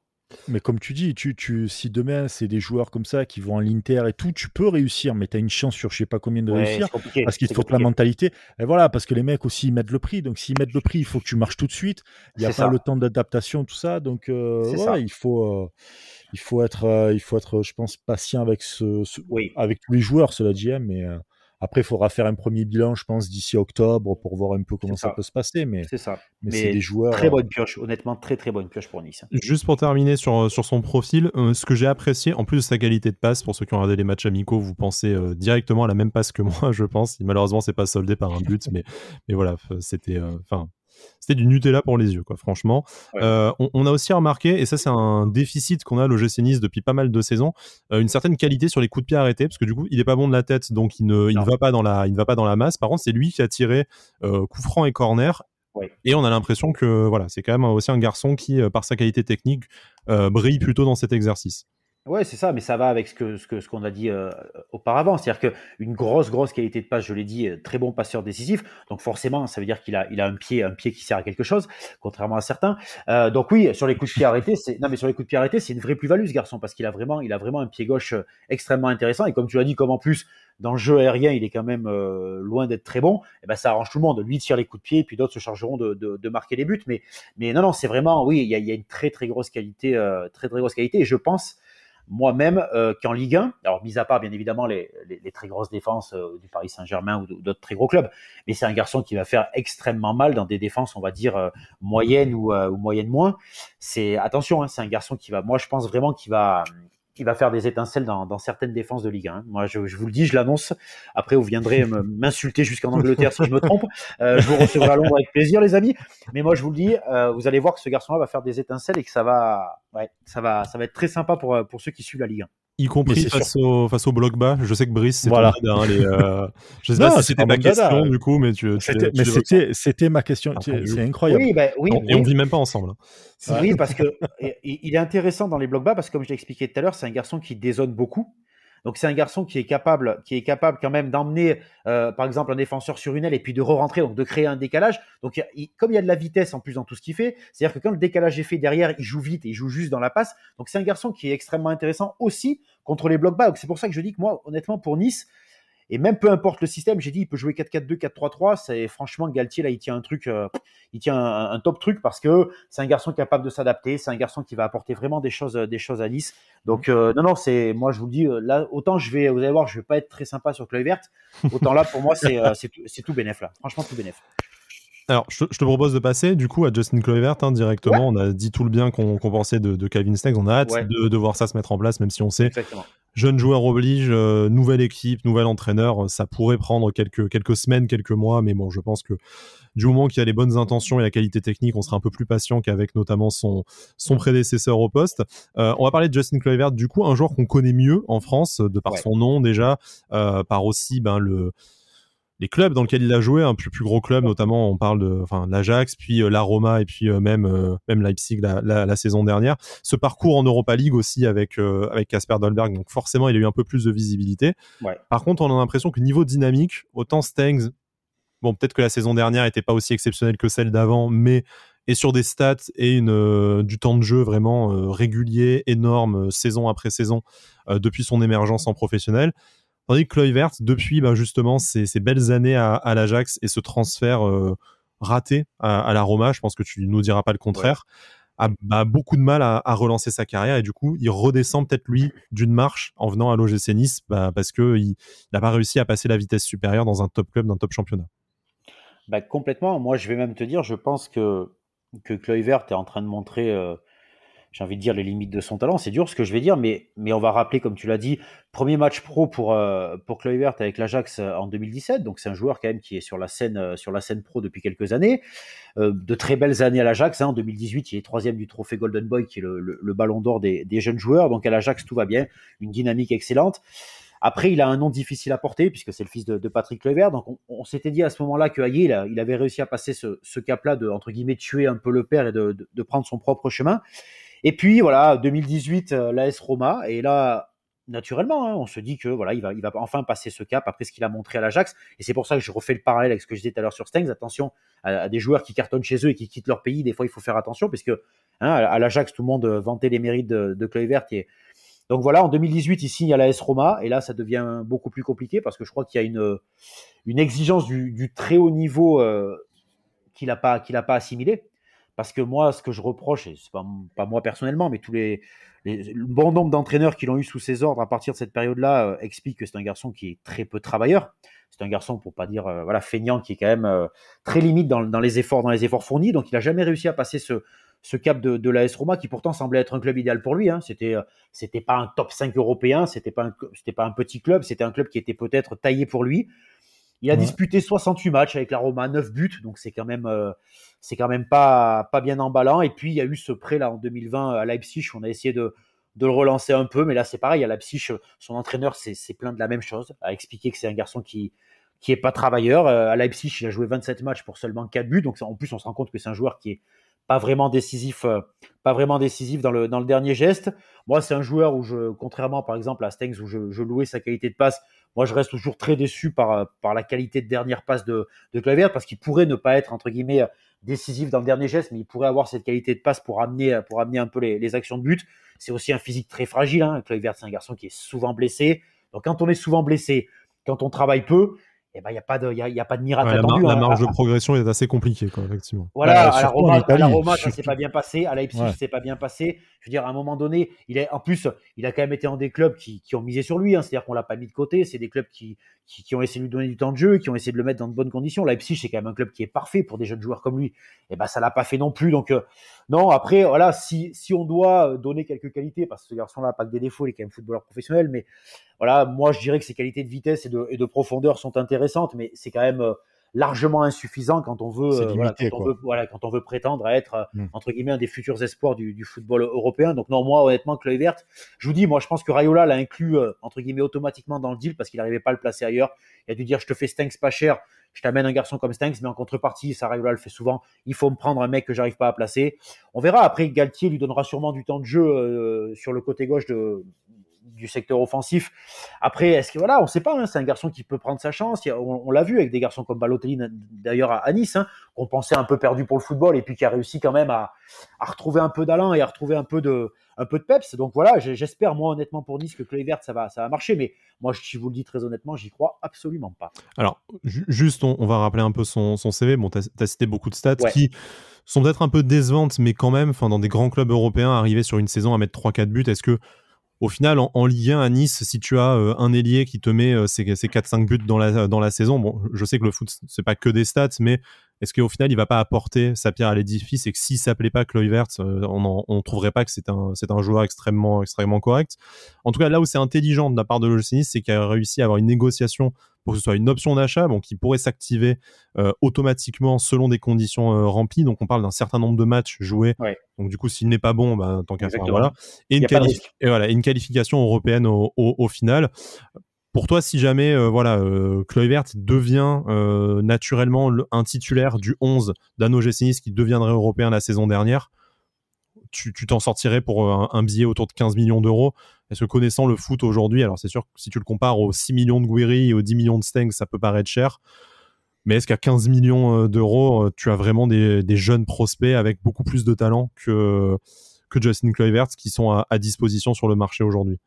Speaker 2: Mais comme tu dis, tu, tu, si demain c'est des joueurs comme ça qui vont à l'Inter et tout, tu peux réussir, mais tu as une chance sur je sais pas combien de réussir. Parce qu'il faut que la mentalité. Et voilà, parce que les mecs aussi ils mettent le prix. Donc s'ils mettent le prix, il faut que tu marches tout de suite. Il n'y a pas le temps d'adaptation, tout ça. Donc euh, il faut. Euh, il faut être, euh, il faut être, je pense, patient avec ce, avec tous les joueurs, cela dit, hein, mais après, il faudra faire un premier bilan, je pense, d'ici octobre pour voir un peu comment ça. peut se passer. Mais
Speaker 3: c'est ça.
Speaker 2: Mais, c'est des joueurs.
Speaker 3: Très bonne pioche, honnêtement, très très bonne pioche pour Nice.
Speaker 1: Juste pour terminer sur, euh, sur son profil, euh, ce que j'ai apprécié, en plus de sa qualité de passe, pour ceux qui ont regardé les matchs amicaux, vous pensez euh, directement à la même passe que moi, je pense. Malheureusement, c'est pas soldé par un but, mais, mais voilà, c'était. Enfin, c'était du Nutella pour les yeux, quoi, franchement. Euh, on, a aussi remarqué, et ça c'est un déficit qu'on a à l'OGC Nice depuis pas mal de saisons, euh, une certaine qualité sur les coups de pied arrêtés, parce que du coup il est pas bon de la tête, donc il ne, il va pas dans la, il ne va pas dans la masse. Par contre, c'est lui qui a tiré euh, coup franc et corner. Et on a l'impression que voilà, c'est quand même aussi un garçon qui, par sa qualité technique, brille plutôt dans cet exercice.
Speaker 3: Ouais, c'est ça, mais ça va avec ce que ce que qu'on a dit euh, auparavant, c'est-à-dire qu'une grosse grosse qualité de passe, je l'ai dit, très bon passeur décisif. Donc forcément, ça veut dire qu'il a il a un pied un pied qui sert à quelque chose, contrairement à certains. Euh, donc oui, sur les coups de pied arrêtés, c'est non mais sur les coups de pied arrêtés, c'est une vraie plus-value ce garçon parce qu'il a vraiment il a vraiment un pied gauche euh, extrêmement intéressant et comme tu l'as dit, comme en plus dans le jeu aérien, il est quand même loin d'être très bon. Et eh ben ça arrange tout le monde. Lui tire les coups de pied, puis d'autres se chargeront de, de, de, marquer les buts. Mais mais non non, c'est vraiment oui, il y a, il y a une très très grosse qualité, très très grosse qualité. Et je pense moi-même euh, qu'en Ligue 1, alors mis à part bien évidemment les, très grosses défenses euh, du Paris Saint-Germain ou d'autres très gros clubs, mais c'est un garçon qui va faire extrêmement mal dans des défenses, on va dire euh, moyennes ou, ou moyennes moins. C'est attention, hein, c'est un garçon qui va, moi je pense vraiment qu'il va qui va faire des étincelles dans, dans certaines défenses de Ligue 1. Moi, je, je vous le dis, je l'annonce. Après, vous viendrez m'insulter jusqu'en Angleterre si je me trompe. Euh, je vous recevrai à Londres avec plaisir, les amis. Mais moi, je vous le dis, euh, vous allez voir que ce garçon-là va faire des étincelles et que ça va, ouais, ça va, ça va être très sympa pour, pour ceux qui suivent la Ligue 1
Speaker 1: y compris face au, face au bloc bas. Je sais que Brice, c'est voilà. hein, les, euh... Je sais pas si c'était ma question du coup, mais tu.
Speaker 2: tu mais c'était, c'était ma question. c'est incroyable.
Speaker 3: Oui, bah, oui,
Speaker 1: et on vit même pas ensemble.
Speaker 3: Hein. Oui, parce que il est intéressant dans les blocs bas parce que comme je l'ai expliqué tout à l'heure, c'est un garçon qui dézone beaucoup. Donc c'est un garçon qui est capable, qui est capable quand même d'emmener, euh, par exemple, un défenseur sur une aile et puis de re-rentrer, donc de créer un décalage. Donc comme il y a de la vitesse en plus dans tout ce qu'il fait, c'est-à-dire que quand le décalage est fait derrière, il joue vite et il joue juste dans la passe. Donc c'est un garçon qui est extrêmement intéressant aussi contre les blocs bas. Donc c'est pour ça que je dis que moi, honnêtement, pour Nice, et même peu importe le système, j'ai dit, il peut jouer 4-4-2, 4-3-3. C'est franchement Galtier là, il tient un truc, euh, il tient un, top truc parce que c'est un garçon capable de s'adapter. C'est un garçon qui va apporter vraiment des choses, des choses à Nice. Donc mmh. euh, non, non, c'est moi je vous le dis, euh, là autant je vais, vous allez voir, je vais pas être très sympa sur Chloé Verte. Autant là pour moi c'est tout, tout bénéf là. Franchement tout bénéf.
Speaker 1: Alors, je, te propose de passer du coup à Justin Kluivert hein, directement. On a dit tout le bien qu'on pensait de, de, Calvin. On a hâte de, de, voir ça se mettre en place, même si on sait Exactement jeune joueur oblige, euh, nouvelle équipe, nouvel entraîneur, ça pourrait prendre quelques, quelques semaines, quelques mois, mais bon, je pense que du moment qu'il y a les bonnes intentions et la qualité technique, on sera un peu plus patient qu'avec notamment son, son prédécesseur au poste. Euh, on va parler de Justin Kluivert, du coup, un joueur qu'on connaît mieux en France, de par son nom déjà, euh, par aussi ben, le les clubs dans lesquels il a joué, un plus, plus gros club, notamment on parle de, enfin, l'Ajax, puis euh, la Roma et puis euh, même, euh, même Leipzig la, la, saison dernière. Ce parcours en Europa League aussi avec avec Casper Dolberg, donc forcément il a eu un peu plus de visibilité. Par contre, on a l'impression que niveau dynamique, autant Stengs, bon peut-être que la saison dernière n'était pas aussi exceptionnelle que celle d'avant, mais est sur des stats et une, du temps de jeu vraiment régulier, énorme, saison après saison, depuis son émergence en professionnel. Tandis que Kluivert, depuis bah, justement ces, belles années à, l'Ajax et ce transfert euh, raté à, la Roma, je pense que tu nous diras pas le contraire, a bah, beaucoup de mal à, relancer sa carrière et du coup il redescend peut-être lui d'une marche en venant à l'OGC Nice bah, parce qu'il n'a pas réussi à passer la vitesse supérieure dans un top club, dans un top championnat.
Speaker 3: complètement. Moi je vais même te dire, je pense que, que Kluivert est en train de montrer... Euh, j'ai envie de dire les limites de son talent. C'est dur ce que je vais dire, mais, mais on va rappeler, comme tu l'as dit, premier match pro pour, euh, pour Kluivert avec l'Ajax euh, en 2017. Donc c'est un joueur quand même qui est sur la scène, euh, sur la scène pro depuis quelques années. de très belles années à l'Ajax. Hein. En 2018, il est troisième du trophée Golden Boy, qui est le, le, ballon d'or des, des, jeunes joueurs. Donc à l'Ajax, tout va bien. Une dynamique excellente. Après, il a un nom difficile à porter puisque c'est le fils de, de Patrick Kluivert. Donc, on, s'était dit à ce moment-là que il, il, avait réussi à passer ce, cap-là de entre guillemets tuer un peu le père et de, de prendre son propre chemin. Et puis voilà, 2018, euh, l'AS Roma, et là, naturellement, hein, on se dit que voilà, il va, enfin passer ce cap après ce qu'il a montré à l'Ajax. Et c'est pour ça que je refais le parallèle avec ce que je disais tout à l'heure sur Stengs. Attention à, des joueurs qui cartonnent chez eux et qui quittent leur pays. Des fois, il faut faire attention parce que hein, à l'Ajax, tout le monde vantait les mérites de, de Kluivert. Donc voilà, en 2018, il signe à l'AS Roma et là, ça devient beaucoup plus compliqué parce que je crois qu'il y a une, exigence du, du très haut niveau euh, qu'il n'a pas, a pas assimilé. Parce que moi, ce que je reproche, et c'est pas, pas moi personnellement, mais tous les, le bon nombre d'entraîneurs qui l'ont eu sous ses ordres à partir de cette période-là euh, expliquent que c'est un garçon qui est très peu travailleur. C'est un garçon, pour pas dire euh, voilà feignant, qui est quand même euh, très limite dans, les efforts, dans les efforts fournis. Donc, il a jamais réussi à passer ce, cap de, de l'AS Roma, qui pourtant semblait être un club idéal pour lui. Hein. C'était, c'était pas un top 5 européen, c'était pas pas un petit club, c'était un club qui était peut-être taillé pour lui. Il a disputé 68 matchs avec la Roma, 9 buts, donc c'est quand même euh, c'est quand même pas pas bien emballant. Et puis il y a eu ce prêt là en 2020 à Leipzig, on a essayé de de le relancer un peu, mais là c'est pareil. À Leipzig, son entraîneur c'est plein de la même chose, a expliqué que c'est un garçon qui qui est pas travailleur. Euh, à Leipzig, il a joué 27 matchs pour seulement 4 buts, donc en plus on se rend compte que c'est un joueur qui est pas vraiment décisif, euh, pas vraiment décisif dans le, dans le dernier geste. Moi, c'est un joueur où je, contrairement par exemple à Stengs où je, je, louais sa qualité de passe, moi je reste toujours très déçu par, euh, par la qualité de dernière passe de, de Clavier parce qu'il pourrait ne pas être entre guillemets décisif dans le dernier geste, mais il pourrait avoir cette qualité de passe pour amener, pour amener un peu les, actions de but. C'est aussi un physique très fragile. Hein. C'est un garçon qui est souvent blessé. Donc quand on est souvent blessé, quand on travaille peu, eh ben, il n'y a, pas de, y a, y a pas de miracle
Speaker 1: Ouais, la,
Speaker 3: attendu. hein.
Speaker 1: marge
Speaker 3: À-
Speaker 1: de progression est assez compliquée, quoi, effectivement.
Speaker 3: Voilà,
Speaker 2: Ouais,
Speaker 3: à la Roma, à la
Speaker 2: Italie,
Speaker 3: Roma, ça s'est pas bien passé. À Leipzig,
Speaker 2: Ouais.
Speaker 3: ça s'est pas bien passé. Je veux dire, à un moment donné, il est, en plus, il a quand même été en des clubs qui, qui ont misé sur lui. hein. C'est-à-dire qu'on l'a pas mis de côté. C'est des clubs qui, qui, qui ont essayé de lui donner du temps de jeu, qui ont essayé de le mettre dans de bonnes conditions. Leipzig, c'est quand même un club qui est parfait pour des jeunes joueurs comme lui. Et ben, ça l'a pas fait non plus. Donc, euh, non, après, voilà, si, si on doit donner quelques qualités, parce que ce garçon-là n'a pas que des défauts, il est quand même footballeur professionnel, mais voilà, moi, je dirais que ses qualités de vitesse et de, et de profondeur sont intéressantes, mais c'est quand même euh, largement insuffisant quand on veut, euh, voilà, quand on veut, voilà, quand on veut prétendre à être euh,
Speaker 2: Mm.
Speaker 3: entre guillemets un des futurs espoirs du, du football européen. Donc non, moi honnêtement, Kluivert, je vous dis, moi je pense que Rayola l'a inclus entre guillemets automatiquement dans le deal parce qu'il n'arrivait pas à le placer ailleurs. Il a dû dire, je te fais Stanks pas cher, je t'amène un garçon comme Stanks, mais en contrepartie, ça Rayola le fait souvent. Il faut me prendre un mec que j'arrive pas à placer. On verra. Après, Galtier lui donnera sûrement du temps de jeu euh, sur le côté gauche de du secteur offensif. Après, est-ce que voilà, on sait pas, hein, c'est un garçon qui peut prendre sa chance. A- on on l'a vu avec des garçons comme Balotelli d'ailleurs à, à Nice, hein, qu'on pensait un peu perdu pour le football et puis qui a réussi quand même à, à retrouver un peu d'allant et à retrouver un peu de un peu de peps. Donc voilà, j'espère moi honnêtement pour Nice que Kluivert ça va ça va marcher, mais moi je vous le dis très honnêtement, j'y crois absolument pas.
Speaker 1: Alors, ju- juste, on, on va rappeler un peu son, son CV. Bon, tu as, cité beaucoup de stats
Speaker 3: Ouais.
Speaker 1: qui sont peut-être un peu décevantes, mais quand même, enfin, dans des grands clubs européens, arriver sur une saison à mettre 3-4 buts, est-ce que, au final, en, en Ligue 1 à Nice, si tu as euh, un ailier qui te met euh, ses, ses 4-5 buts dans la, dans la saison, bon, je sais que le foot, c'est pas que des stats, mais est-ce qu'au final, il va pas apporter sa pierre à l'édifice et que s'il s'appelait pas Kluivert, euh, on, on trouverait pas que c'est un, c'est un joueur extrêmement, extrêmement correct. En tout cas, là où c'est intelligent de la part de l'OGC Nice, c'est qu'il a réussi à avoir une négociation pour que ce soit une option d'achat, bon, qui pourrait s'activer euh, automatiquement selon des conditions euh, remplies. Donc, on parle d'un certain nombre de matchs joués.
Speaker 3: Ouais.
Speaker 1: Donc, du coup, s'il n'est pas bon, bah, tant qu'à faire, voilà. Et une, et voilà, qualification européenne au, au- au final. Pour toi, si jamais euh, voilà, euh, devient euh, naturellement le- un titulaire du 11 d'un OGC Nice qui deviendrait européen la saison dernière, tu t'en sortirais pour euh, un, billet autour de 15 millions d'euros. Est-ce que connaissant le foot aujourd'hui, alors c'est sûr que si tu le compares aux 6 millions de Guiri et aux 10 millions de Steng, ça peut paraître cher. Mais est-ce qu'à 15 millions d'euros, tu as vraiment des, jeunes prospects avec beaucoup plus de talent que, que Justin Kluivert qui sont à disposition sur le marché aujourd'hui?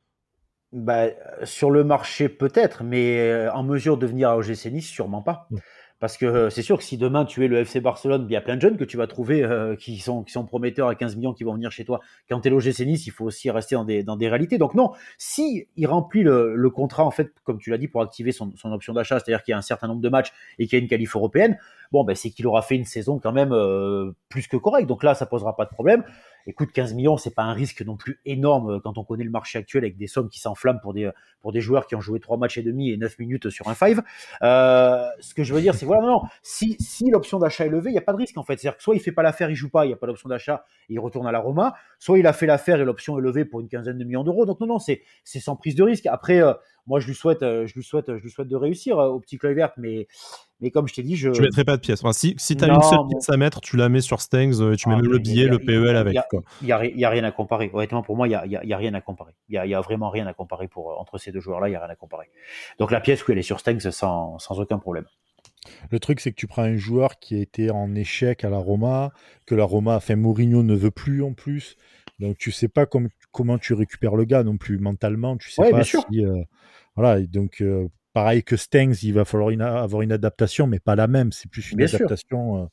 Speaker 3: Bah, sur le marché peut-être, mais euh, en mesure de venir à OGC Nice, sûrement pas.
Speaker 1: Mm.
Speaker 3: Parce que euh, c'est sûr que si demain tu es le FC Barcelone, il y a plein de jeunes que tu vas trouver euh, qui, sont, qui sont prometteurs à 15 millions qui vont venir chez toi. Quand tu es l'OGC Nice, il faut aussi rester dans des, dans des réalités. Donc non, si il remplit le, le contrat, en fait, comme tu l'as dit, pour activer son, son option d'achat, c'est-à-dire qu'il y a un certain nombre de matchs et qu'il y a une qualif européenne, bon, ben, c'est qu'il aura fait une saison quand même euh, plus que correcte. Donc là, ça posera pas de problème. Écoute, 15 millions, c'est pas un risque non plus énorme euh, quand on connaît le marché actuel avec des sommes qui s'enflamment pour des, pour des joueurs qui ont joué 3 matchs et demi et 9 minutes sur un five. Euh, ce que je veux dire, c'est voilà, non, non, si, si l'option d'achat est levée, il n'y a pas de risque en fait. C'est-à-dire que soit il fait pas l'affaire, il joue pas, il n'y a pas d'option d'achat, il retourne à la Roma, soit il a fait l'affaire et l'option est levée pour une quinzaine de millions d'euros. Donc non, non, c'est, c'est sans prise de risque. Après, euh, moi, je lui souhaite, euh, je lui souhaite, je lui souhaite de réussir euh, au petit Kluivert, mais, mais comme je t'ai dit, je.
Speaker 1: Tu mettrais pas de pièce. Enfin, si si tu as
Speaker 3: Non,
Speaker 1: une seule
Speaker 3: bon.
Speaker 1: pièce à mettre, tu la mets sur Stengs euh, et tu mets
Speaker 3: Ah,
Speaker 1: même le billet,
Speaker 3: a-
Speaker 1: le PEL
Speaker 3: y a-
Speaker 1: avec.
Speaker 3: Il n'y a, rien à comparer. Honnêtement, pour moi, il n'y a, y a- il y a rien à comparer. Il n'y a, il y a vraiment rien à comparer pour, entre ces deux joueurs-là. Il n'y a rien à comparer. Donc la pièce, oui, elle est sur Stengs sans, sans aucun problème.
Speaker 2: Le truc, c'est que tu prends un joueur qui a été en échec à la Roma, que la Roma, enfin Mourinho ne veut plus en plus. Donc tu sais pas com- comment tu récupères le gars non plus mentalement. Tu sais
Speaker 3: Ouais,
Speaker 2: pas si. euh, voilà, et donc euh, pareil que Stengs, il va falloir une- avoir une adaptation, mais pas la même. C'est plus une
Speaker 3: Bien
Speaker 2: adaptation euh,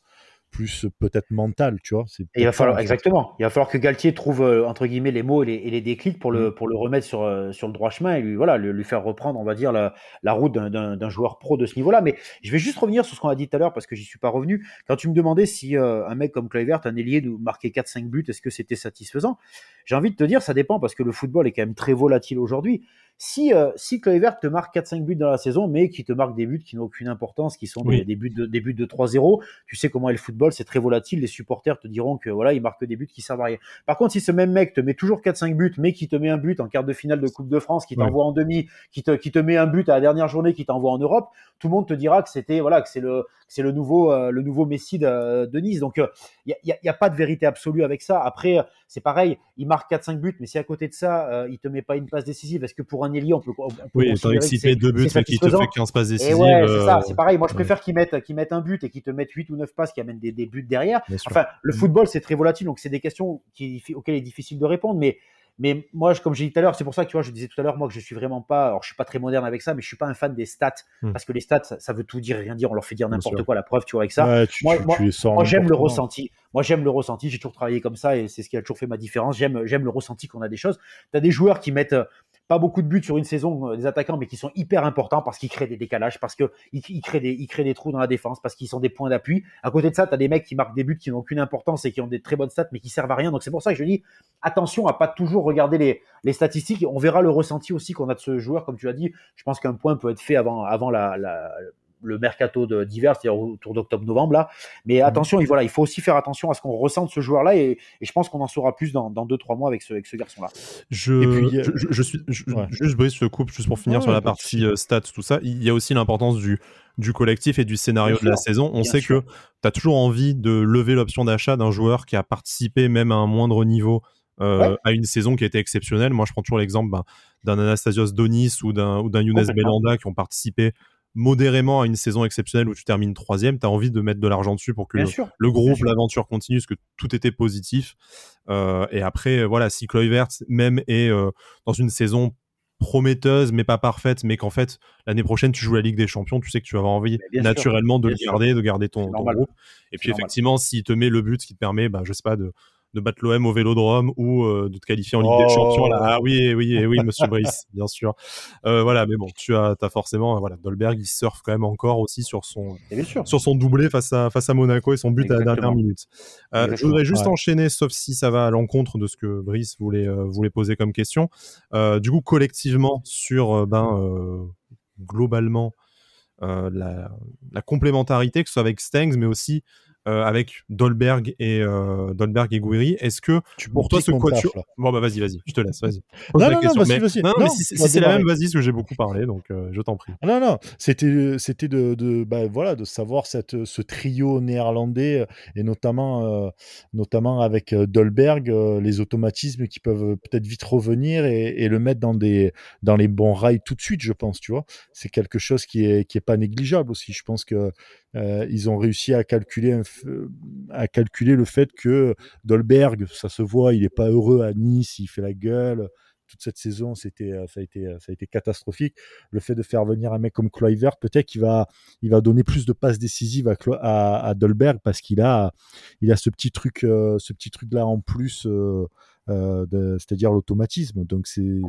Speaker 2: plus peut-être mentale, tu vois. C'est
Speaker 3: il va falloir, exactement. Il va falloir que Galtier trouve, euh, entre guillemets, les mots et les, et les déclics pour
Speaker 2: Mm.
Speaker 3: le, pour le remettre sur, euh, sur le droit chemin et lui, voilà, lui, lui faire reprendre, on va dire, la, la route d'un- d'un d'un joueur pro de ce niveau-là. Mais je vais juste revenir sur ce qu'on a dit tout à l'heure parce que j'y suis pas revenu. Quand tu me demandais si euh, un mec comme Kluivert, un ailier, nous marquait 4-5 buts, est-ce que c'était satisfaisant? J'ai envie de te dire, ça dépend parce que le football est quand même très volatile aujourd'hui. Si, euh, si Kluivert te marque 4-5 buts dans la saison, mais qui te marque des buts qui n'ont aucune importance, qui sont des,
Speaker 1: Oui.
Speaker 3: des buts de, des buts de 3-0, tu sais comment est le football, c'est très volatile. Les supporters te diront que voilà, il marque des buts qui servent à rien. Par contre, si ce même mec te met toujours 4-5 buts, mais qui te met un but en quart de finale de Coupe de France, qui
Speaker 1: Ouais.
Speaker 3: t'envoie en demi, qui te, qui te met un but à la dernière journée, qui t'envoie en Europe, tout le monde te dira que c'était voilà, que c'est le, c'est le nouveau, euh, le nouveau Messi de, de Nice. Donc, il n'y a, y a- y a pas de vérité absolue avec ça. Après, euh, c'est pareil, il marque 4-5 buts, mais si à côté de ça, euh, il te met pas une passe décisive, est-ce que pour ailier, on peut, on peut
Speaker 1: Oui, étant excité deux buts, qui te fait 15 passes
Speaker 3: et
Speaker 1: décisives.
Speaker 3: ouais, c'est ça,
Speaker 1: euh,
Speaker 3: c'est pareil. Moi, je préfère qu'ils mettent, qu'ils mettent un but et qu'ils te mettent 8 ou 9 passes qui amènent des, des buts derrière. Enfin, le football, c'est très volatile, donc c'est des questions qui, auxquelles il est difficile de répondre. Mais mais moi, comme j'ai dit tout à l'heure, c'est pour ça que tu vois, je disais tout à l'heure, moi, que je suis vraiment pas, alors je suis pas très moderne avec ça, mais je suis pas un fan des stats, hmm. parce que les stats, ça, veut tout dire, rien dire, on leur fait dire n'importe quoi, la preuve, tu vois, avec ça. moi, moi j'aime le ressenti. Moi, j'aime le ressenti, j'ai toujours travaillé comme ça, et c'est ce qui a toujours fait ma différence. J'aime, j'aime le ressenti qu'on a des choses. Tu as des joueurs qui mettent pas beaucoup de buts sur une saison euh, des attaquants, mais qui sont hyper importants parce qu'ils créent des décalages, parce qu'ils ils créent, des, trous dans la défense, parce qu'ils sont des points d'appui. À côté de ça, tu as des mecs qui marquent des buts qui n'ont aucune importance et qui ont des très bonnes stats, mais qui servent à rien. Donc c'est pour ça que je dis attention à pas toujours regarder les, les statistiques. On verra le ressenti aussi qu'on a de ce joueur, comme tu as dit. Je pense qu'un point peut être fait avant, avant la le mercato d'hiver, c'est-à-dire autour d'octobre-novembre là. Mais mhm. attention, il, voilà, il faut aussi faire attention à ce qu'on ressent de ce joueur-là et, je pense qu'on en saura plus dans 2-3 mois avec ce, avec ce garçon-là.
Speaker 1: Je, euh, je, suis juste Brice je coupe juste pour finir sur la partie euh, stats, tout ça. Il y a aussi l'importance du, du collectif et du scénario de la saison. On sait que tu as toujours envie de lever l'option d'achat d'un joueur qui a participé même à un moindre niveau euh, à une saison qui a été exceptionnelle. Moi, je prends toujours l'exemple ben, d'un Anastasios Donis ou d'un Younes Belanda qui ont participé modérément à une saison exceptionnelle où tu termines troisième, tu as envie de mettre de l'argent dessus pour que le, groupe, l'aventure continue, parce que tout était positif. Euh, et après, voilà, si Kluivert même est euh, dans une saison prometteuse mais pas parfaite, mais qu'en fait l'année prochaine tu joues la Ligue des Champions, tu sais que tu vas avoir envie naturellement de le garder, de garder ton, groupe. Et puis effectivement, s'il te met le but qui te permet, bah, je sais pas, de, de battre l'OM au Vélodrome ou euh, de te qualifier en Ligue des Champions. Là. Ah oui, oui, oui, Monsieur Brice, bien sûr. Euh, voilà, mais bon, tu as, as forcément, voilà, Dolberg, il surfe quand même encore aussi sur son, sur son doublé face à face à Monaco et son but à la dernière minute. Euh, je voudrais juste enchaîner, sauf si ça va à l'encontre de ce que Brice voulait voulait poser comme question. du coup, collectivement sur ben globalement la, la, complémentarité, que ce soit avec Stengs, mais aussi euh, avec Dolberg et euh, Dolberg et Gouiri. Est-ce que tu pour toi ce quatuor Bon bah vas-y, vas-y, je te laisse, vas-y.
Speaker 2: Non, non, non, vas-y, vas-y.
Speaker 1: Non, mais si, c'est la même, vas-y, parce que j'ai beaucoup parlé, donc euh, je t'en prie.
Speaker 2: Non, non, c'était, c'était de, de bah, voilà, de savoir cette, ce trio néerlandais et notamment, notamment avec Dolberg, les automatismes qui peuvent peut-être vite revenir et, et, le mettre dans des, dans les bons rails tout de suite, je pense, tu vois. C'est quelque chose qui est, qui est pas négligeable aussi. Je pense que ils ont réussi à calculer, à calculer le fait que Dolberg, ça se voit, il n'est pas heureux à Nice, il fait la gueule. Toute cette saison, c'était, ça a été, ça a été catastrophique. Le fait de faire venir un mec comme Kluivert, peut-être qu'il va, il va donner plus de passes décisives à, à, Dolberg parce qu'il a, il a ce petit truc, euh, ce petit truc là en plus. Euh, c'est-à-dire l'automatisme. Donc c'est,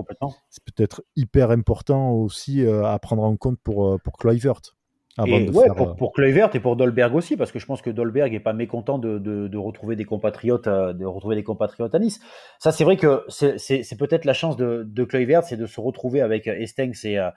Speaker 2: c'est peut-être hyper important aussi à prendre en compte pour, pour Kluivert
Speaker 3: et ouais, pour, euh, pour Kluivert et pour Dolberg aussi, parce que je pense que Dolberg est pas mécontent de, de, de retrouver des compatriotes, euh, de retrouver des compatriotes à Nice. Ça, c'est vrai que c'est peut-être la chance de, de Kluivert, c'est de se retrouver avec Estengs et, euh,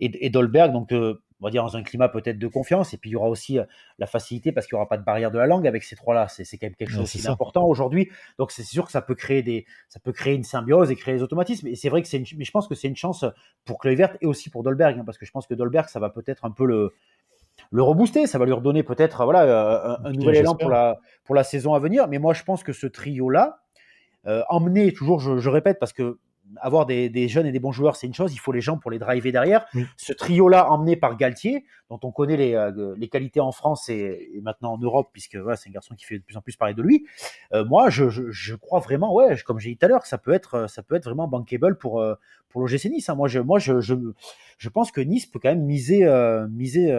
Speaker 3: et, et Dolberg. Donc, on va dire dans un climat peut-être de confiance. Et puis il y aura aussi la facilité parce qu'il n'y aura pas de barrière de la langue avec ces trois-là. C'est quand même quelque chose d'important aujourd'hui. Donc c'est sûr que ça peut créer des, ça peut créer une symbiose et créer des automatismes. Et c'est vrai que c'est, mais je pense que c'est une chance pour Kluivert et aussi pour Dolberg, hein, parce que je pense que Dolberg, ça va peut-être un peu le, le rebooster, ça va lui redonner peut-être voilà euh, un, nouvel élan pour la pour la saison à venir. Mais moi, je pense que ce trio là, euh, emmener toujours, je, répète, parce que avoir des, jeunes et des bons joueurs, c'est une chose. Il faut les gens pour les driver derrière. Ce trio-là, emmené par Galtier, dont on connaît les, euh, qualités en France et, maintenant en Europe, puisque c'est un garçon qui fait de plus en plus parler de lui. moi, je, crois vraiment, ouais, comme j'ai dit tout à l'heure, ça peut être, ça peut être vraiment bankable pour pour l'OGC Nice. Hein. Moi, je, moi, je, je, pense que Nice peut quand même miser, miser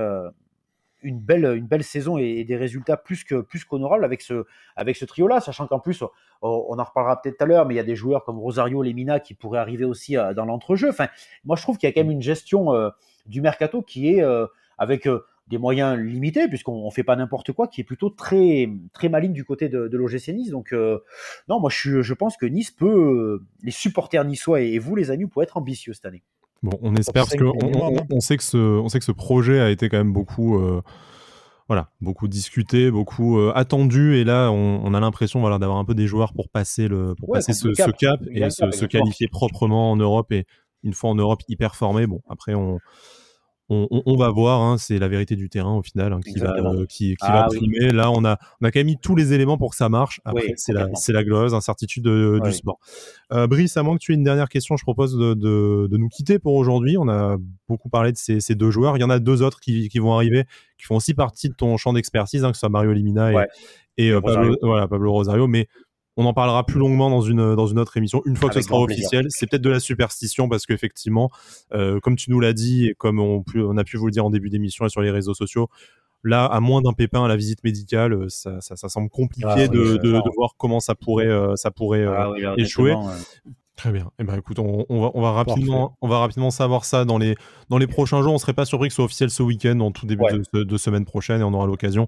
Speaker 3: une belle, une belle saison et, des résultats plus que plus qu'honorables avec ce, avec ce trio-là, sachant qu'en plus, on, en reparlera peut-être tout à l'heure, mais il y a des joueurs comme Rosario, Lemina qui pourraient arriver aussi euh, dans l'entrejeu. Enfin, moi, je trouve qu'il y a quand même une gestion euh, du mercato qui est euh, avec des moyens limités, puisqu'on ne fait pas n'importe quoi, qui est plutôt très, très maligne du côté de, l'OGC Nice. Donc, non, moi, je, je, pense que Nice peut, les supporters niçois et, vous, les amis, pour être ambitieux cette année.
Speaker 1: Bon, on espère parce qu'on on, sait que ce, on sait que ce projet a été quand même beaucoup, euh, voilà, beaucoup discuté, beaucoup euh, attendu, et là, on, a l'impression voilà, d'avoir un peu des joueurs pour passer le, pour passer ce cap, et se, qualifier proprement en Europe et une fois en Europe hyper formé. Bon, après, on, on, va voir, hein, c'est la vérité du terrain au final hein, qui va, euh, qui, va ah primer. Là, on a, on a quand même mis tous les éléments pour que ça marche. Après, c'est la, c'est la glorieuse incertitude du sport. Euh, Brice, à moins que tu aies une dernière question, je propose de, de, nous quitter pour aujourd'hui. On a beaucoup parlé de ces, ces, deux joueurs. Il y en a deux autres qui, qui, vont arriver, qui font aussi partie de ton champ d'expertise, hein, que ce soit Mario Limina et, et, euh, Pablo, voilà, Pablo Rosario. Mais On en parlera plus longuement dans une, dans une autre émission, une fois que ce sera officiel. C'est peut-être de la superstition parce qu'effectivement, comme tu nous l'as dit et comme on, on, a pu vous le dire en début d'émission et sur les réseaux sociaux, Là, à moins d'un pépin à la visite médicale, euh, ça, ça, ça semble compliqué ah de, de, de, voir comment ça pourrait, euh, ça pourrait ah euh, échouer. Très bien. Eh ben, écoute, on, on, va, on, va, rapidement, on va rapidement savoir ça dans les, dans les prochains jours. On serait pas surpris que ce soit officiel ce week-end, en tout début de, semaine prochaine, et on aura l'occasion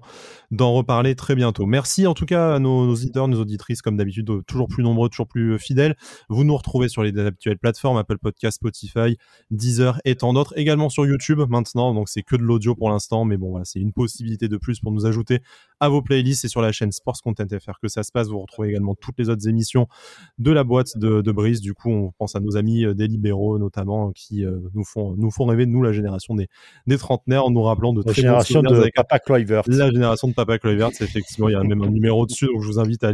Speaker 1: d'en reparler très bientôt. Merci en tout cas à nos, nos auditeurs, nos auditrices, comme d'habitude, toujours plus nombreux, toujours plus fidèles. Vous nous retrouvez sur les habituelles plateformes, Apple Podcast, Spotify, Deezer et tant d'autres. Également sur YouTube maintenant, donc c'est que de l'audio pour l'instant, mais bon, voilà, c'est une possibilité de plus pour nous ajouter à vos playlists et sur la chaîne Sports Content FR que ça se passe. Vous retrouvez également toutes les autres émissions de la boîte de, de Brise du coup, on pense à nos amis euh, des libéraux, notamment, qui euh, nous, font, nous font rêver, nous, la génération des, des trentenaires, en nous rappelant de
Speaker 2: la génération de Papa Kluivert.
Speaker 1: La génération de Papa Kluivert, effectivement, il y a même un numéro dessus, donc je vous invite à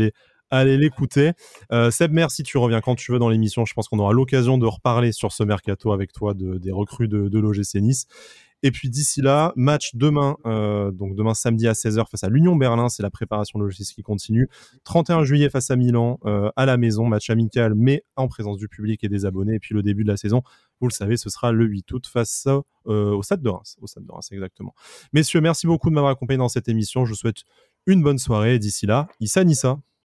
Speaker 1: aller l'écouter. Euh, Seb, merci, tu reviens quand tu veux dans l'émission. Je pense qu'on aura l'occasion de reparler sur ce mercato avec toi de, des recrues de, de l'OGC Nice. Et puis d'ici là, match demain, euh, donc demain samedi à 16h face à l'Union Berlin, c'est la préparation logistique qui continue. 31 juillet face à Milan, euh, à la maison, match amical, mais en présence du public et des abonnés. Et puis le début de la saison, vous le savez, ce sera le 8 août face euh, au Stade de Reims. Au Stade de Reims, exactement. Messieurs, merci beaucoup de m'avoir accompagné dans cette émission. Je vous souhaite une bonne soirée. D'ici là, Issa Nissa.